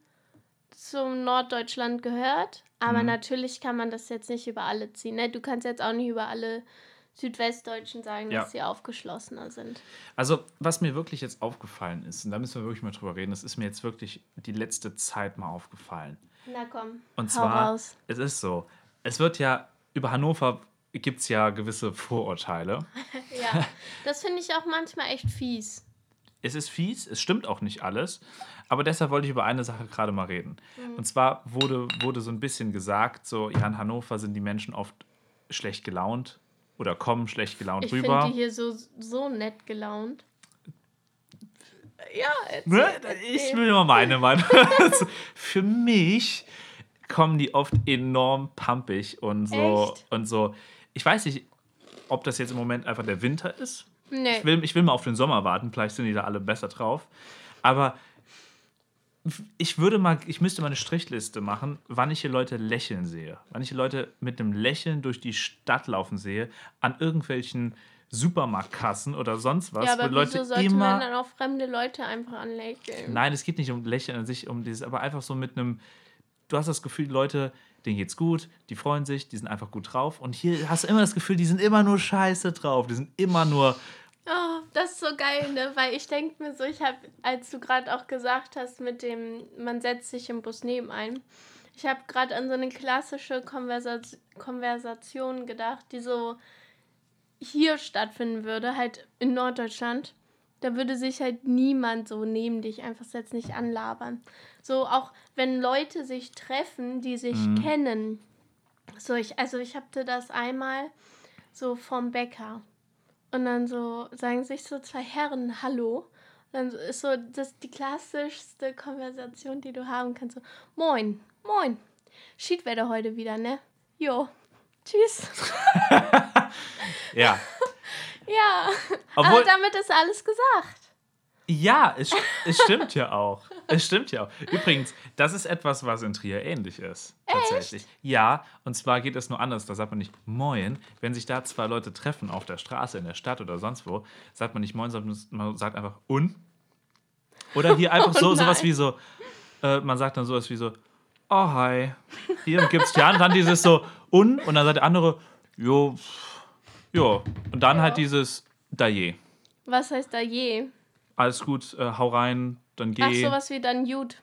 zum Norddeutschland gehört, aber Mhm. natürlich kann man das jetzt nicht über alle ziehen. Ne? Du kannst jetzt auch nicht über alle Südwestdeutschen sagen, Ja. dass sie aufgeschlossener sind. Also, was mir wirklich jetzt aufgefallen ist, und da müssen wir wirklich mal drüber reden, das ist mir jetzt wirklich die letzte Zeit mal aufgefallen. Na komm, Und zwar, raus. es ist so, es wird ja über Hannover gibt es ja gewisse Vorurteile. (laughs) Ja, das finde ich auch manchmal echt fies. Es ist fies, es stimmt auch nicht alles, aber deshalb wollte ich über eine Sache gerade mal reden. Und zwar wurde, wurde so ein bisschen gesagt, so, ja, in Hannover sind die Menschen oft schlecht gelaunt oder kommen schlecht gelaunt Ich rüber. finde die hier so, so nett gelaunt. Ja, erzähl, Ne? erzähl. Ich will nur meine (laughs) Meinung. Also, Für mich kommen die oft enorm pumpig und so Echt? und so. Ich weiß nicht, ob das jetzt im Moment einfach der Winter ist. Nee. Ich will, ich will mal auf den Sommer warten, vielleicht sind die da alle besser drauf. Aber ich würde mal, ich müsste mal eine Strichliste machen, wann ich hier Leute lächeln sehe. Wann ich hier Leute mit einem Lächeln durch die Stadt laufen sehe, an irgendwelchen Supermarktkassen oder sonst was, ja, aber wo Leute wieso sollte immer. man dann auch fremde Leute einfach anlächeln? Nein, es geht nicht um Lächeln an sich, um dieses, aber einfach so mit einem. Du hast das Gefühl, Leute, denen geht's gut, die freuen sich, die sind einfach gut drauf. Und hier hast du immer das Gefühl, die sind immer nur scheiße drauf. Die sind immer nur. Oh, das ist so geil, ne? Weil ich denke mir so, ich habe, als du gerade auch gesagt hast, mit dem, man setzt sich im Bus nebenein, ich habe gerade an so eine klassische Konversa Konversation gedacht, die so hier stattfinden würde, halt in Norddeutschland. Da würde sich halt niemand so neben dich einfach setzen, nicht anlabern. So auch wenn Leute sich treffen, die sich kennen. So ich, also ich hatte das einmal so vom Bäcker. Und dann so sagen sich so zwei Herren Hallo. Dann ist so das die klassischste Konversation, die du haben kannst. So, moin, moin. Schiedwetter heute wieder, ne? Jo. Tschüss. Ja. (laughs) Ja. Obwohl- Aber damit ist alles gesagt. Ja, es, es stimmt ja auch. Es stimmt ja auch. Übrigens, das ist etwas, was in Trier ähnlich ist. Tatsächlich. Ja, und zwar geht es nur anders. Da sagt man nicht Moin. Wenn sich da zwei Leute treffen auf der Straße, in der Stadt oder sonst wo, sagt man nicht Moin, sondern man sagt einfach Un. Oder hier einfach (laughs) Oh so, sowas nein. wie so, äh, man sagt dann sowas wie so, oh hi. Hier gibt's die Hand, dann dieses so Un und dann sagt der andere, jo, jo. Und dann Ja. halt dieses Da je. Was heißt da je? Alles gut, äh, hau rein, dann geh. Ach, sowas wie dann gut.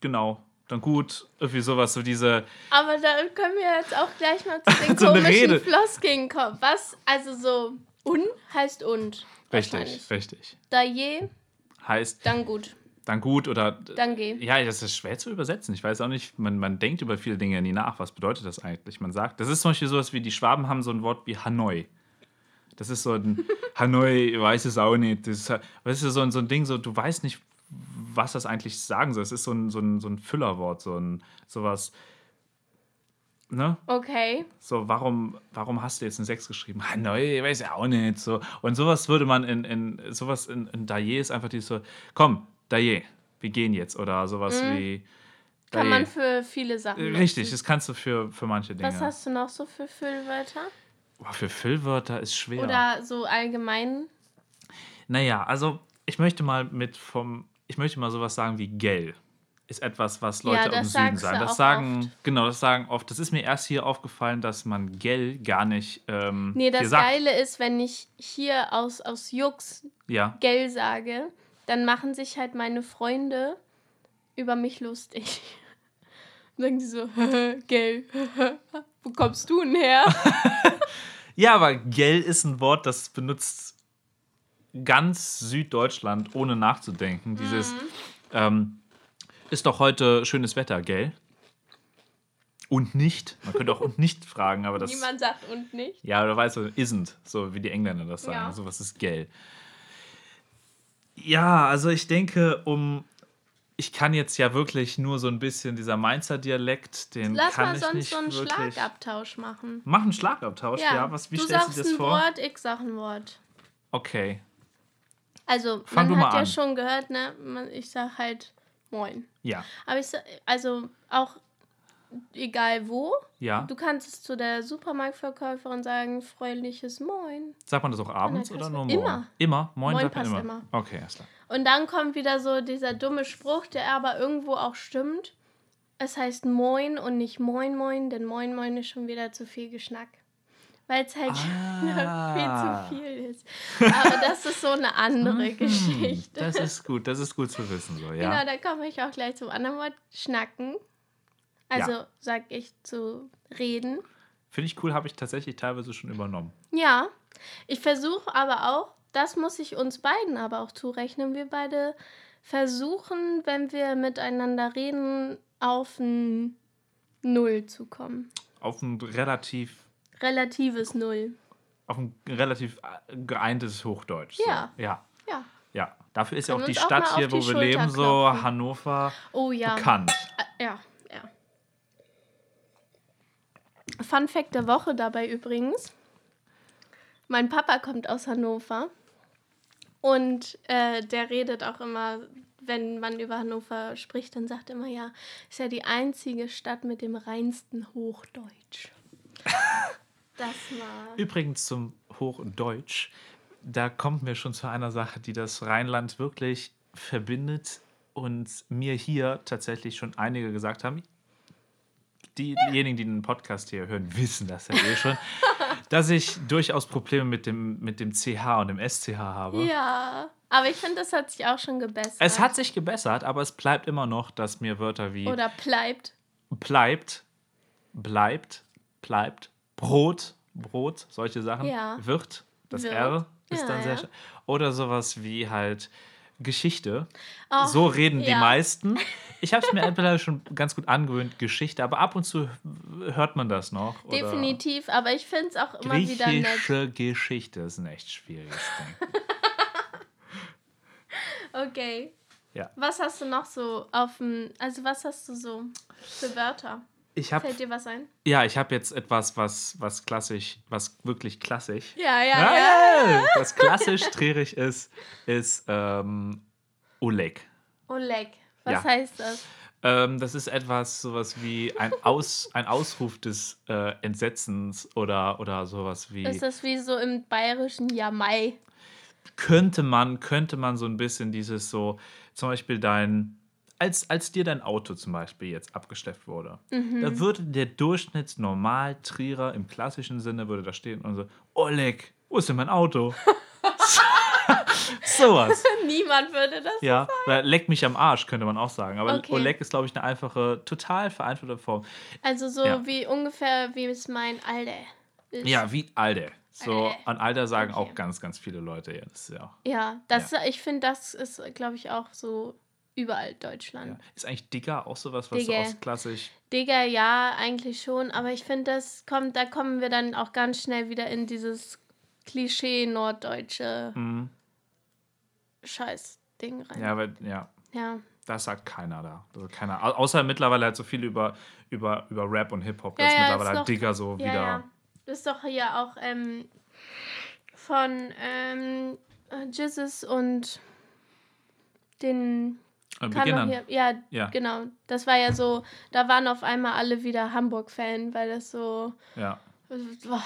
Genau, dann gut. Irgendwie sowas, so diese. Aber da können wir jetzt auch gleich mal zu (laughs) den So komischen. Floskeln kommen. Was? Also so un heißt und. Richtig, richtig. Da je, Heißt dann gut. dann gut oder. Dann geh. Ja, das ist schwer zu übersetzen. Ich weiß auch nicht, man, man denkt über viele Dinge nie nach. Was bedeutet das eigentlich? Man sagt, das ist zum Beispiel sowas wie, die Schwaben haben so ein Wort wie Hanoi. Das ist so ein (laughs) Hanoi, weiß es auch nicht. Das ist, weißt du, so ein, so ein Ding, so, du weißt nicht, was das eigentlich sagen soll. Es ist so ein, so ein, so ein Füllerwort, so ein sowas. Ne? Okay. So, warum, warum hast du jetzt eine 6 geschrieben? Ah, neu, weiß ja auch nicht. So. Und sowas würde man in, in sowas in, in Daye ist einfach dieses so, komm, Daye, wir gehen jetzt. Oder sowas wie. Mhm. Kann man für viele Sachen. Richtig, das kannst du für, für manche Dinge. Was hast du noch so für Füllwörter? Boah, für Füllwörter ist schwer. Oder so allgemein? Naja, also ich möchte mal mit vom, ich möchte mal sowas sagen wie gell. Ist etwas, was Ja, Leute im das Süden sagst sagen. Das sagen, oft. genau, das sagen oft. Das ist mir erst hier aufgefallen, dass man gell gar nicht ähm, Nee, das sagt. Geile ist, wenn ich hier aus, aus Jux Ja. Gell sage, dann machen sich halt meine Freunde über mich lustig. (laughs) Sagen die so, (laughs) Gell, (laughs) wo kommst du denn her? Ja, aber gell ist ein Wort, das benutzt ganz Süddeutschland, ohne nachzudenken. Dieses Mhm. ähm, ist doch heute schönes Wetter, gell? Und nicht. Man könnte auch und nicht fragen, aber das. Niemand sagt und nicht. Ja, oder weißt du, isn't, so wie die Engländer das sagen. Ja. Sowas ist gell. Ja, also ich denke, um. Ich kann jetzt ja wirklich nur so ein bisschen dieser Mainzer Dialekt, den Lass kann mal ich sonst nicht so einen wirklich. Schlagabtausch machen. Mach einen Schlagabtausch, ja. was, wie du stellst sagst du das ein vor? Wort, ich sag ein Wort. Okay. Also, Fang man hat ja an. schon gehört, ne? Man, ich sag halt Moin. Ja. Aber ich sag, also auch egal wo, Ja. du kannst es zu der Supermarktverkäuferin sagen, freundliches Moin. Sagt man das auch abends der oder nur morgen? Immer. Immer? Moin, Moin sagt man passt immer. immer. Okay, alles klar. Und dann kommt wieder so dieser dumme Spruch, der aber irgendwo auch stimmt. Es heißt Moin und nicht Moin Moin, denn Moin Moin ist schon wieder zu viel Geschnack. Weil es halt (laughs) Ah. viel zu viel ist. Aber das ist so eine andere (laughs) Geschichte. Das ist gut, das ist gut zu wissen, so, ja. Genau, da komme ich auch gleich zum anderen Wort, schnacken. Also Ja. sag ich zu reden. Finde ich cool, habe ich tatsächlich teilweise schon übernommen. Ja, ich versuche aber auch, das muss ich uns beiden aber auch zurechnen. Wir beide versuchen, wenn wir miteinander reden, auf ein Null zu kommen. Auf ein relativ, Relatives Null. auf ein relativ äh, geeintes Hochdeutsch. So. Ja. Ja. Ja. Ja. Dafür ist ja auch die auch Stadt hier, auf wo die wir leben, so. Hannover, Oh ja. bekannt. Äh, Ja, ja. Fun Fact der Woche dabei übrigens. Mein Papa kommt aus Hannover und äh, der redet auch immer, wenn man über Hannover spricht, dann sagt er immer, ja, ist ja die einzige Stadt mit dem reinsten Hochdeutsch. (laughs) Das war. Übrigens zum Hochdeutsch, da kommt mir schon zu einer Sache, die das Rheinland wirklich verbindet und mir hier tatsächlich schon einige gesagt haben. Die, diejenigen, die den Podcast hier hören, wissen das ja eh schon, (laughs) dass ich durchaus Probleme mit dem, mit dem CH und dem SCH habe. Ja, aber ich finde, das hat sich auch schon gebessert. Es hat sich gebessert, aber es bleibt immer noch, dass mir Wörter wie Oder bleibt. bleibt, bleibt, bleibt, Brot, Brot, solche Sachen, Ja. wird, das Wird. R ist Ja, dann sehr ja. Oder sowas wie halt Geschichte. Oh, so reden die meisten. (laughs) Ich habe es mir mittlerweile schon ganz gut angewöhnt, Geschichte, aber ab und zu hört man das noch. Definitiv, aber ich finde es auch immer wieder nett. Griechische Geschichte ist ein echt schwieriges Ding. (laughs) Okay. Ja. Was hast du noch so auf dem, also was hast du so für Wörter? Ich habe Fällt dir was ein? ja, ich habe jetzt etwas, was was klassisch, was wirklich klassisch Ja, ja, ja. ja. Was klassisch trierig ist, ist ähm, Oleg. Oleg. Was Ja. heißt das? Ähm, das ist etwas sowas wie ein, Aus, ein Ausruf des äh, Entsetzens oder, oder sowas wie. Ist das wie so im bayerischen Jamai? könnte man, könnte man so ein bisschen dieses so, zum Beispiel dein, als, als dir dein Auto zum Beispiel jetzt abgeschleppt wurde, Mhm. da würde der Durchschnittsnormal-Trierer im klassischen Sinne würde da stehen und so, Oleg, wo ist denn mein Auto? (laughs) Sowas. Niemand würde das. Ja, oder leck mich am Arsch, könnte man auch sagen. Aber Okay. Oleg ist, glaube ich, eine einfache, total vereinfachte Form. Also so Ja. wie ungefähr wie es mein Alter ist. Ja, wie Alter. So, Alter. an Alter sagen Okay. auch ganz, ganz viele Leute jetzt. Ja. Ja, das, ich finde, das ist, glaube ich, auch so überall Deutschland. ja. Ist eigentlich Digger auch sowas, was so Digger. aus klassisch. Digga, ja, eigentlich schon, aber ich finde, das kommt, da kommen wir dann auch ganz schnell wieder in dieses Klischee norddeutsche Mhm. Scheiß-Ding rein. Ja, weil, ja, Ja. das sagt keiner da. Also keiner. Au- Außer mittlerweile halt so viel über, über, über Rap und Hip-Hop, Ja, dass ja, mittlerweile ist halt Digger so Ja, wieder. ja. Das ist doch hier auch ähm, von ähm, äh, Jesus und den Beginnern. hier, ja, Ja. genau. Das war ja so, da waren auf einmal alle wieder Hamburg-Fan, weil das so, Ja, boah,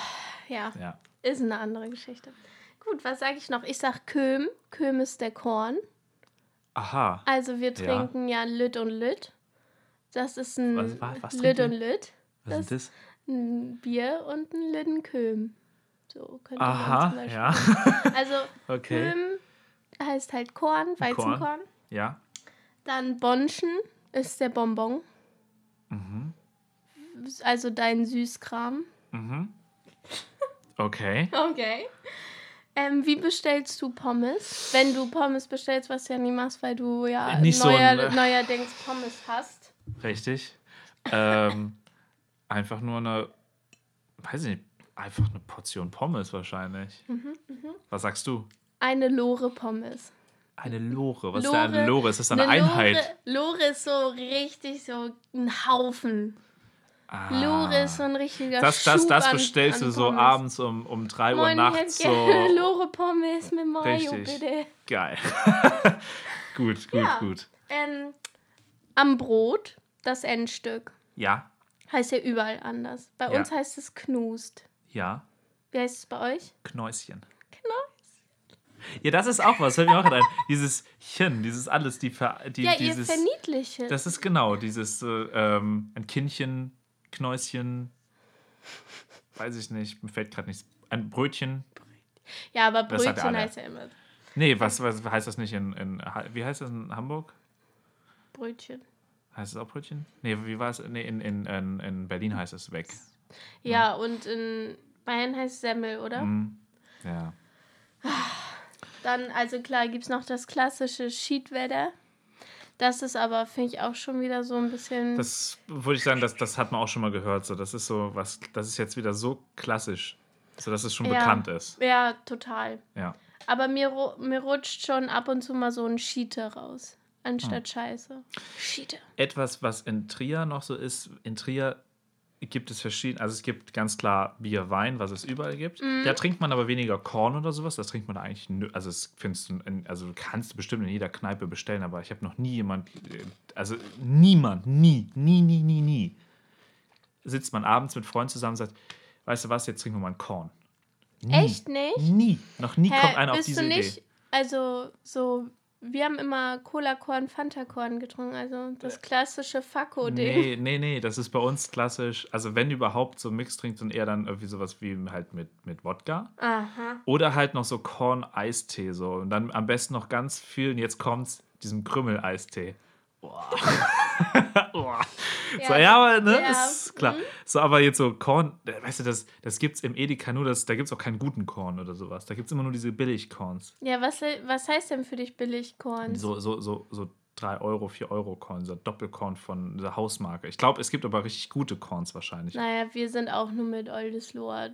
ja, ja. ist eine andere Geschichte. Gut, was sage ich noch? Ich sag Köhm. Köhm ist der Korn. Aha. Also wir Ja. trinken ja Lütt und Lütt. Das ist ein Was- wa- was Lütt und Lütt. Was ist das? Ein Bier und ein Lüttenköhm. So könnte man zum Aha, Beispiel. ja. (laughs) Also Okay. Köhm heißt halt Korn, Weizenkorn. Ja. Dann Bonschen ist der Bonbon. Also dein Süßkram. Mhm. Okay. (laughs) Okay. Ähm, wie bestellst du Pommes? Wenn du Pommes bestellst, was du ja nie machst, weil du ja Nicht so neuer, ein, äh, neuerdings Pommes hast. Richtig. ähm, (laughs) einfach nur eine, weiß ich nicht, einfach eine Portion Pommes wahrscheinlich. Mhm, Was sagst du? Eine Lore Pommes. Eine Lore. Was ist Lore- denn eine Lore? Ist das eine, Eine Einheit? Lore, Lore ist so richtig so ein Haufen. Ah. Lore ist so ein richtiger Das, das, Schub das an- bestellst an du so Pommes. abends um, um 3 Uhr Moin, nachts. ich hätte gerne So. (laughs) Lore Pommes mit Mayo, Richtig. bitte. Geil. (laughs) gut, gut, Ja. gut. Ähm, am Brot, das Endstück. Ja, Heißt ja überall anders. Bei Ja. uns heißt es Knust. ja. Wie heißt es bei euch? Knäuschen. Ja, das ist auch was. Fällt mir auch rein. (laughs) Dieses Chen, dieses alles, die, die Ja, dieses. ihr verniedlicht. Das ist genau dieses äh, ähm, ein Kindchen, Knäuschen, weiß ich nicht, mir fällt gerade nichts. Ein Brötchen. Ja, aber Das Brötchen heißt ja immer Nee, was, was heißt das nicht in, in wie heißt das in Hamburg? Brötchen. Heißt es auch Brötchen? Nee, wie war es? Nee, in, in, in, in Berlin heißt es weg. Ja, und in Bayern heißt es Semmel, oder? Mhm. Ja. Dann, also klar, gibt es noch das klassische Schiedwetter. Das ist aber, finde ich, auch schon wieder so ein bisschen. Das würde ich sagen, das, das hat man auch schon mal gehört. So, das ist so was, das ist jetzt wieder so klassisch, so dass es schon Ja. bekannt ist. ja, total. Ja. Aber mir, mir rutscht schon ab und zu mal so ein Schiete raus, anstatt Scheiße. Schiete. Etwas, was in Trier noch so ist, in Trier gibt es verschiedene, also es gibt ganz klar Bier, Wein, was es überall gibt. Mhm. Da trinkt man aber weniger Korn oder sowas, das trinkt man eigentlich, nö- also das findest du, in, also kannst du bestimmt in jeder Kneipe bestellen, aber ich habe noch nie jemand, äh, also niemand, nie, nie, nie, nie, nie, sitzt man abends mit Freunden zusammen und sagt, weißt du was, jetzt trinken wir mal ein Korn. Nie. Echt nicht? Nie. Noch nie Hä, kommt einer auf bist diese du nicht, Idee. also so, wir haben immer Cola-Korn, Fanta-Korn getrunken, also das klassische Fakko-Ding. Nee, nee, nee, das ist bei uns klassisch. Also wenn überhaupt so Mix trinkt, dann eher dann irgendwie sowas wie halt mit, mit Wodka. Aha. Oder halt noch so Korn-Eistee so. Und dann am besten noch ganz viel, und jetzt kommt's, diesem Krümmel-Eistee. Boah. (laughs) (laughs) So, Ja, ja, aber, ne, ja, ist klar. mhm. So, aber jetzt so Korn, äh, weißt du, das, das gibt's im Edeka nur, das, da gibt's auch keinen guten Korn oder sowas. Da gibt's immer nur diese Billigkorns. Ja, was, was heißt denn für dich Billigkorn? So, so, so, so 3 Euro, 4 Euro Korn, so Doppelkorn von dieser Hausmarke. Ich glaube, es gibt aber richtig gute Korns wahrscheinlich. Naja, wir sind auch nur mit Oldesloher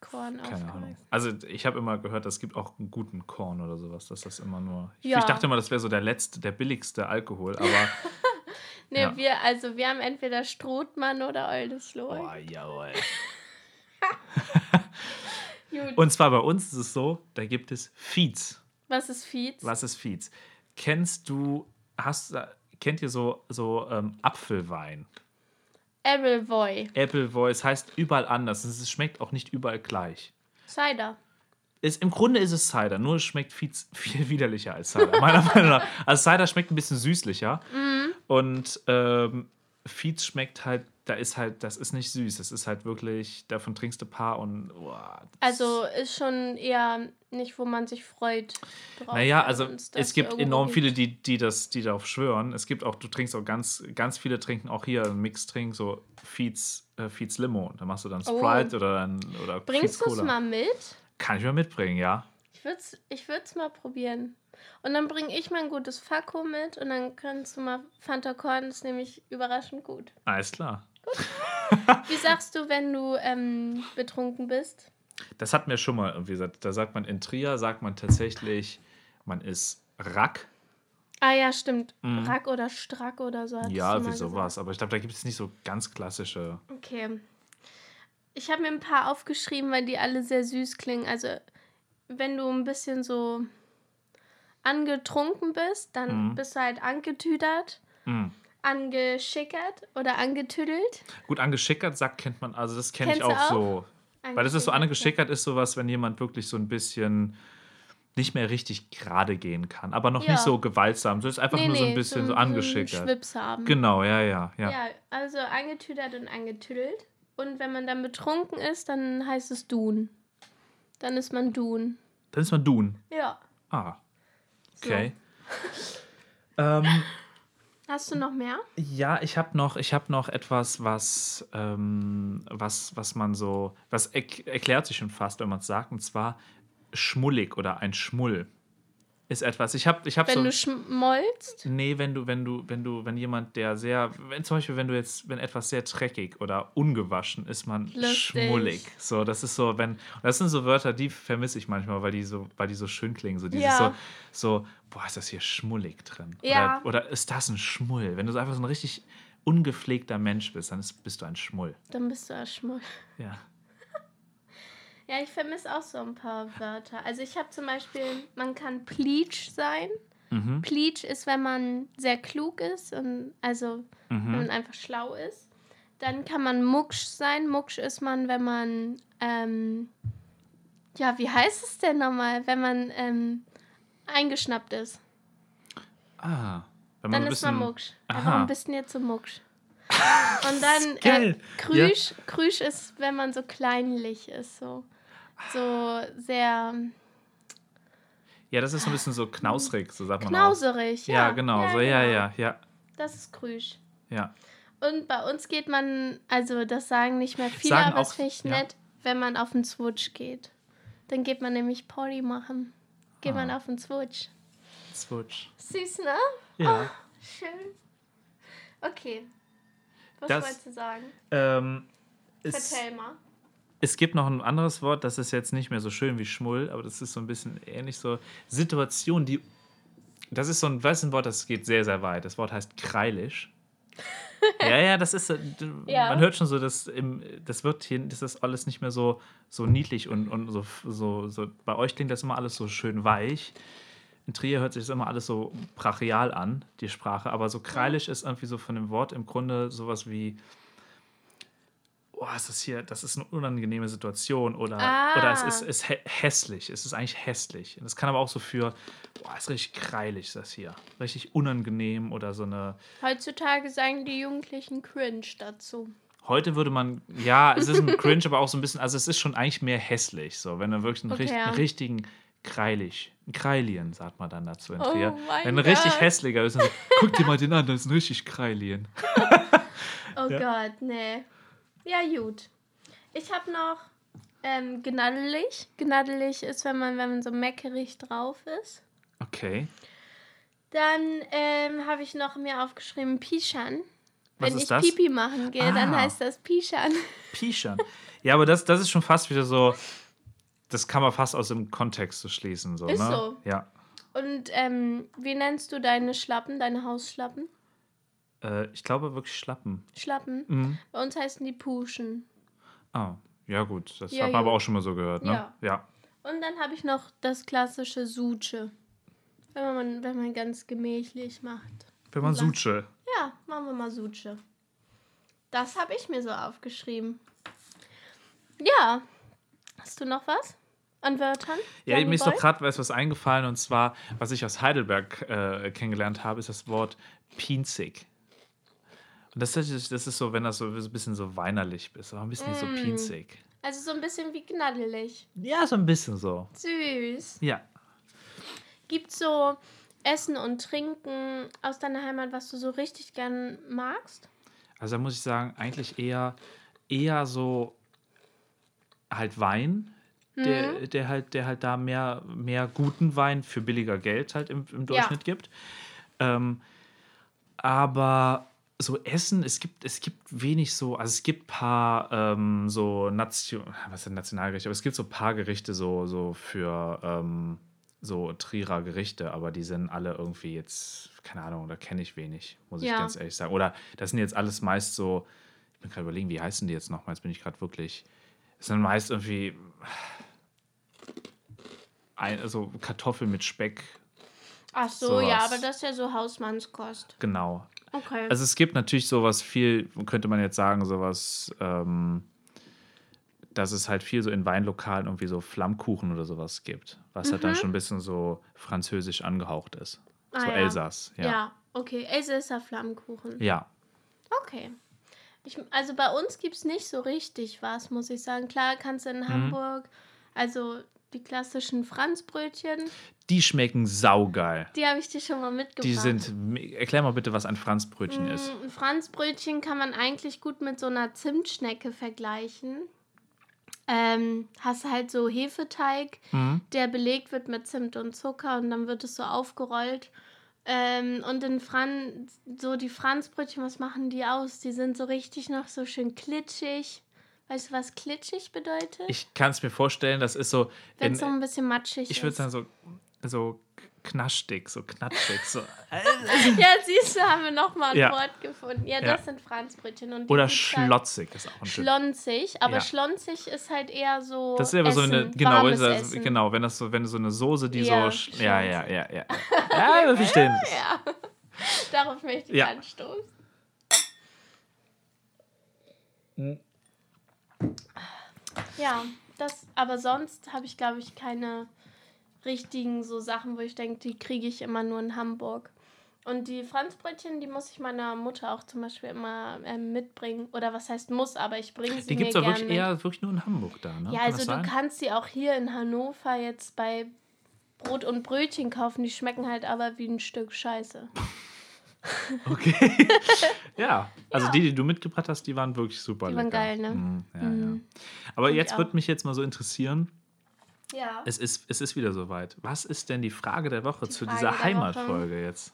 Korn Keine Ahnung. Also ich habe immer gehört, es gibt auch einen guten Korn oder sowas. Dass das immer nur. Ich, Ja. ich dachte immer, das wäre so der letzte, der billigste Alkohol, aber. (laughs) Nee, Ja. wir, also wir haben entweder Strothmann oder Oldesloe. Boah, jawohl. (laughs) Und zwar bei uns ist es so, da gibt es Feeds. was ist Fietz? Was ist Feeds? Kennst du, hast, kennt ihr so, so ähm, Apfelwein? Appleboy. Apple Voice heißt überall anders. Es schmeckt auch nicht überall gleich. Cider. Ist, Im Grunde ist es Cider, nur es schmeckt viel, viel widerlicher als Cider, (laughs) meiner Meinung nach. Also Cider schmeckt ein bisschen süßlicher. Mhm. Und ähm, Fietz schmeckt halt, da ist halt, das ist nicht süß. Das ist halt wirklich, davon trinkst du ein paar und. das- Also ist schon eher nicht, wo man sich freut. Drauf, Naja, also es gibt enorm viele, die, die, das, die darauf schwören. Es gibt auch, du trinkst auch ganz, ganz viele trinken auch hier einen Mixtrink, so Fietz, äh, Fietz Limo. Da machst du dann Oh. Sprite oder dann oder Bringst du es mal mit? Kann ich mal mitbringen, ja. Ich würde es ich würd's mal probieren. Und dann bringe ich mal ein gutes Fakko mit und dann kannst du mal Fanta Korn, ist nämlich überraschend gut. Alles klar. Wie sagst du, wenn du ähm, betrunken bist? Das hat mir schon mal irgendwie gesagt. Da sagt man in Trier, sagt man tatsächlich, man ist Rack. Ah ja, stimmt. Rack oder Strack oder so. Mhm. Ja, wie sowas. Aber ich glaube, da gibt es nicht so ganz klassische. Okay. Ich habe mir ein paar aufgeschrieben, weil die alle sehr süß klingen. Also, wenn du ein bisschen so angetrunken bist, dann Mhm. bist du halt angetüdert, Mm. angeschickert oder angetüdelt. Gut, angeschickert sagt, kennt man, also das kenne ich auch, auch? so. Weil das ist so Angeschickert, ist sowas, wenn jemand wirklich so ein bisschen nicht mehr richtig gerade gehen kann, aber noch Ja. nicht so gewaltsam. So ist einfach Nee, nur so ein bisschen so, einen angeschickert. Schwips haben. genau, ja, ja, ja. Ja, also angetüdert und angetüdelt. Und wenn man dann betrunken ist, dann heißt es Dun. Dann ist man Dun. Dann ist man Dun. Ja. Ah, So. okay. (laughs) ähm, Hast du noch mehr? Ja, ich habe noch, ich hab noch etwas, was, ähm, was, was man so, was erk erklärt sich schon fast, wenn man es sagt, und zwar schmullig oder ein Schmull ist etwas. Ich habe, ich habe Wenn so. du schmollst? Nee, wenn du, wenn du, wenn du, wenn jemand, der sehr, wenn zum Beispiel, wenn du jetzt, wenn etwas sehr dreckig oder ungewaschen ist, man Lustig. schmullig. So, das ist so, wenn, das sind so Wörter, die vermisse ich manchmal, weil die so, weil die so schön klingen. So dieses Ja. so, so, boah, ist das hier schmullig drin? Ja. Oder, oder ist das ein Schmull? Wenn du so einfach so ein richtig ungepflegter Mensch bist, dann ist, bist du ein Schmull. Dann bist du ein Schmull. Ja. Ja, ich vermisse auch so ein paar Wörter. Also ich habe zum Beispiel, man kann Pleach sein. Mhm. Pleach ist, wenn man sehr klug ist und also wenn Mhm. man einfach schlau ist. Dann kann man Mucksch sein. Mucksch ist man, wenn man ähm, ja, wie heißt es denn nochmal, wenn man ähm, eingeschnappt ist? Ah. Wenn Dann so ein ist man bisschen- Mucksch. Aha. Warum bist du jetzt so Mucksch? Und dann äh. Krüsch, Krüsch ist, wenn man so kleinlich ist, so so sehr Ja, das ist so ein bisschen so knausrig, so sagt man auch. knauserig. Ja, genau. so, ja, genau. ja, ja, Das ist Krüsch. ja. Und bei uns geht man, also das sagen nicht mehr viele, Sagen aber das auch- finde ich ja. nett, wenn man auf den Switch geht. Dann geht man nämlich Party machen. Geht man Ah. auf den Switch. Switch. Süß, ne? Ja. Schön. Okay. Was Das- wolltest du sagen? Ähm, es, Vertell mal. Es gibt noch ein anderes Wort, das ist jetzt nicht mehr so schön wie Schmull, aber das ist so ein bisschen ähnlich so. Situation, die. Das ist so ein, weißt ein Wort, das geht sehr, sehr weit. Das Wort heißt kreilisch. (laughs) ja, ja, das ist. äh, Ja. Man hört schon so, dass im, das wird hier, das ist alles nicht mehr so, so niedlich und, und so, so, so. Bei euch klingt das immer alles so schön weich. In Trier hört sich das immer alles so brachial an, die Sprache, aber so kreilisch ist irgendwie so von dem Wort im Grunde sowas wie oh, ist das hier, das ist eine unangenehme Situation oder, Ah. oder es ist, ist hä- hässlich. Es ist eigentlich hässlich. Und das kann aber auch so für, boah, ist richtig kreilig, ist das hier. Richtig unangenehm oder so eine. Heutzutage sagen die Jugendlichen cringe dazu. Heute würde man, ja, es ist ein (laughs) Cringe, aber auch so ein bisschen, also es ist schon eigentlich mehr hässlich, so, wenn du wirklich einen, Okay, richt- ja. einen richtigen Kreilig, ein Kreilien, sagt man dann dazu in Oh Trier. mein wenn ein richtig Gott. hässlicher ist, dann so, guck dir mal den an, das ist ein richtig Kreilien. (laughs) Oh Ja. Gott, nee. Ja, gut. Ich habe noch ähm, gnaddelig. Gnaddelig ist, wenn man, wenn man so meckerig drauf ist. Okay. Dann ähm, habe ich noch mir aufgeschrieben Pischan. Was Wenn ich das? Pipi machen gehe, dann Ah. heißt das Pischan. (laughs) Pischern. Ja, aber das, das ist schon fast wieder so, das kann man fast aus dem Kontext so schließen. So, Ist ne? so. Ja. Und ähm, wie nennst du deine Schlappen, deine Hausschlappen? Äh, ich glaube wirklich Schlappen. Schlappen? Mhm. Bei uns heißen die Puschen. Ah, ja gut. Das Ja, hat man aber auch schon mal so gehört, ne? Ja. ja. Und dann habe ich noch das klassische Suche. Wenn man, wenn man ganz gemächlich macht. Wenn man Suche. Ja, machen wir mal Suche. Das habe ich mir so aufgeschrieben. Ja. Hast du noch was an Wörtern? Ja, mir ist doch gerade was eingefallen und zwar, was ich aus Heidelberg äh, kennengelernt habe, ist das Wort pinzig. Das ist, das ist so, wenn das so ein bisschen so weinerlich ist, aber ein bisschen so Mm. pinzig. Also so ein bisschen wie knaddelig. Ja, so ein bisschen so. Süß. Ja. Gibt's so Essen und Trinken aus deiner Heimat, was du so richtig gern magst? Also da muss ich sagen, eigentlich eher, eher so halt Wein, der, der, halt, der halt da mehr, mehr guten Wein für billiger Geld halt im, im Durchschnitt gibt. Ähm, aber so Essen, es gibt, es gibt wenig so, also es gibt ein paar ähm, so Nation, was sind Nationalgerichte, aber es gibt so ein paar Gerichte so, so für ähm, so Trierer Gerichte, aber die sind alle irgendwie jetzt, keine Ahnung, da kenne ich wenig, muss ich Ja. ganz ehrlich sagen. Oder das sind jetzt alles meist so, ich bin gerade überlegen, wie heißen die jetzt nochmal, jetzt bin ich gerade wirklich, es sind meist irgendwie ein, also Kartoffeln mit Speck, Ach so, Sowas. ja, aber das ist ja so Hausmannskost. genau. Okay. Also es gibt natürlich sowas viel, könnte man jetzt sagen, sowas, ähm, dass es halt viel so in Weinlokalen irgendwie so Flammkuchen oder sowas gibt, was halt dann schon ein bisschen so französisch angehaucht ist. Ah, so ja. Elsass, ja. ja. okay. Elsässer Flammkuchen. Ja. Okay. Ich, also bei uns gibt es nicht so richtig was, muss ich sagen. Klar kannst du in Mhm. Hamburg, also die klassischen Franzbrötchen, Die schmecken saugeil. die habe ich dir schon mal mitgebracht. Die sind, erklär mal bitte, was ein Franzbrötchen ist. Mm, Ein Franzbrötchen kann man eigentlich gut mit so einer Zimtschnecke vergleichen. Ähm, hast halt so Hefeteig, Mhm. der belegt wird mit Zimt und Zucker und dann wird es so aufgerollt. Ähm, und in Fran so die Franzbrötchen, was machen die aus? Die sind so richtig noch so schön klitschig. Weißt du, was klitschig bedeutet? Ich kann es mir vorstellen, das ist so, Wenn es so ein bisschen matschig ich würde sagen, so, so knaschtig, so knatschig. So. (laughs) Ja, siehst du, haben wir nochmal ein Ja. Wort gefunden. Ja, Ja. das sind Franzbrötchen. Und Oder halt- schlotzig ist auch ein. Schlonzig, aber Ja. schlonzig ist halt eher so. Das ist aber so eine, genau, das, genau, wenn das so, wenn so eine Soße, die Ja, so, ja, ja, ja, ja. Ja, wir (laughs) verstehen es. Ja, darauf möchte ich Ja. anstoßen. Ja, das, aber sonst habe ich, glaube ich, keine richtigen so Sachen, wo ich denke, die kriege ich immer nur in Hamburg. Und die Franzbrötchen, die muss ich meiner Mutter auch zum Beispiel immer ähm, mitbringen. Oder was heißt muss, aber ich bringe sie Die gibt es mir gerne wirklich mit. eher wirklich nur in Hamburg da, ne? Ja, Kann also du kannst sie auch hier in Hannover jetzt bei Brot und Brötchen kaufen. Die schmecken halt aber wie ein Stück Scheiße. (laughs) (laughs) Okay. ja, also Ja. die, die du mitgebracht hast, die waren wirklich super Die waren lecker. geil, ne? Mm, ja, Mhm. ja. Aber Fand ich jetzt wird auch. mich jetzt mal so interessieren, Ja. es ist, es ist wieder soweit. Was ist denn die Frage der Woche Die zu Frage dieser Heimatfolge jetzt?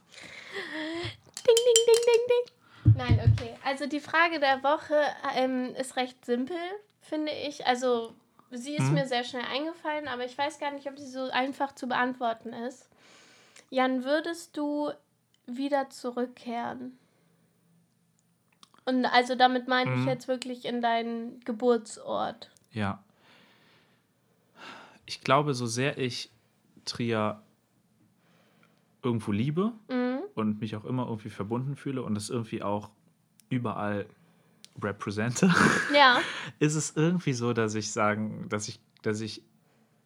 Ding, ding, ding, ding, ding. Nein, okay. Also die Frage der Woche ähm, ist recht simpel, finde ich. Also sie ist Mhm. mir sehr schnell eingefallen, aber ich weiß gar nicht, ob sie so einfach zu beantworten ist. Jan, würdest du wieder zurückkehren? Und also damit meine ich Mhm. jetzt wirklich in deinen Geburtsort. Ja. Ich glaube, so sehr ich Trier irgendwo liebe Mhm. und mich auch immer irgendwie verbunden fühle und das irgendwie auch überall represente, Ja, (laughs) ist es irgendwie so, dass ich sagen, dass ich, dass ich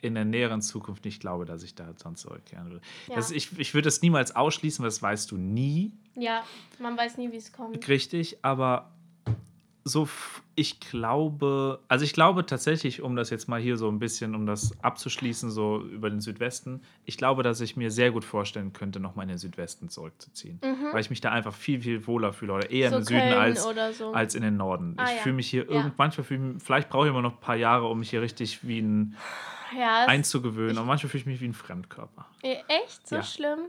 in der näheren Zukunft nicht glaube, dass ich da sonst zurückkehren würde. Ja. Das, ich, ich würde das niemals ausschließen, weil das weißt du nie ja, man weiß nie, wie es kommt. richtig, aber so, ich glaube, also ich glaube tatsächlich, um das jetzt mal hier so ein bisschen, um das abzuschließen, so über den Südwesten, ich glaube, dass ich mir sehr gut vorstellen könnte, nochmal in den Südwesten zurückzuziehen. Weil ich mich da einfach viel, viel wohler fühle oder eher Mhm. So im Süden als, so. als in den Norden. Ah, ich ja. fühle mich hier Ja. irgend, manchmal fühle vielleicht brauche ich immer noch ein paar Jahre, um mich hier richtig wie ein Ja, einzugewöhnen, aber manchmal fühle ich mich wie ein Fremdkörper. Eh, echt so schlimm?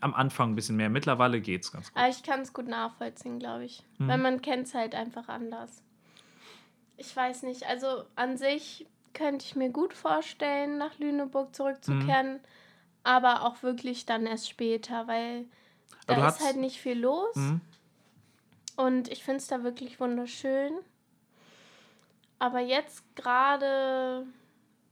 Am Anfang ein bisschen mehr, mittlerweile geht es ganz gut. Aber ich kann es gut nachvollziehen, glaube ich. Mhm. Weil man kennt es halt einfach anders. Ich weiß nicht, also an sich könnte ich mir gut vorstellen, nach Lüneburg zurückzukehren, Mhm. aber auch wirklich dann erst später, weil da Aber ist halt nicht viel los Mhm. und ich finde es da wirklich wunderschön. Aber jetzt gerade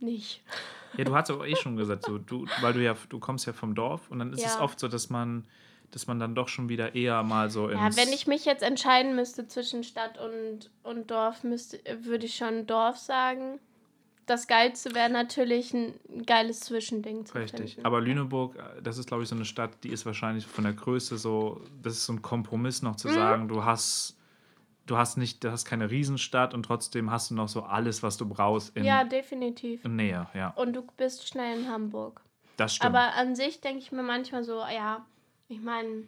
nicht. (laughs) Ja, du hast aber eh schon gesagt, so, du, weil du ja, du kommst ja vom Dorf und dann ist es Ja. oft so, dass man, dass man dann doch schon wieder eher mal so ins... Ja, wenn ich mich jetzt entscheiden müsste zwischen Stadt und, und Dorf, müsste, würde ich schon Dorf sagen. Das Geilste wäre natürlich ein geiles Zwischending zu Richtig. finden. Aber Lüneburg, äh, das ist, glaube ich, so eine Stadt, die ist wahrscheinlich von der Größe so, das ist so ein Kompromiss noch Mhm. zu sagen, du hast, du hast nicht, du hast keine Riesenstadt und trotzdem hast du noch so alles, was du brauchst in, ja, definitiv. in Nähe, ja. Und du bist schnell in Hamburg. Das stimmt. Aber an sich denke ich mir manchmal so, ja, ich meine,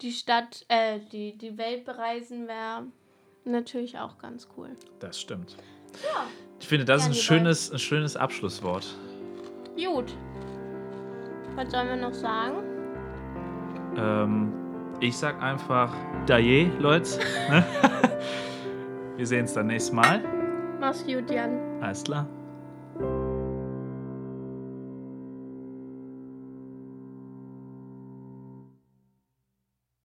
die Stadt, äh, die, die Welt bereisen wäre natürlich auch ganz cool. das stimmt. Ja. Ich finde, das ist ein schönes, ein schönes Abschlusswort. Gut. Was sollen wir noch sagen? Ähm, ich sag einfach Daje, Leute. ne? (laughs) Wir sehen uns dann nächstes Mal. Mach's gut, Jan. Alles klar.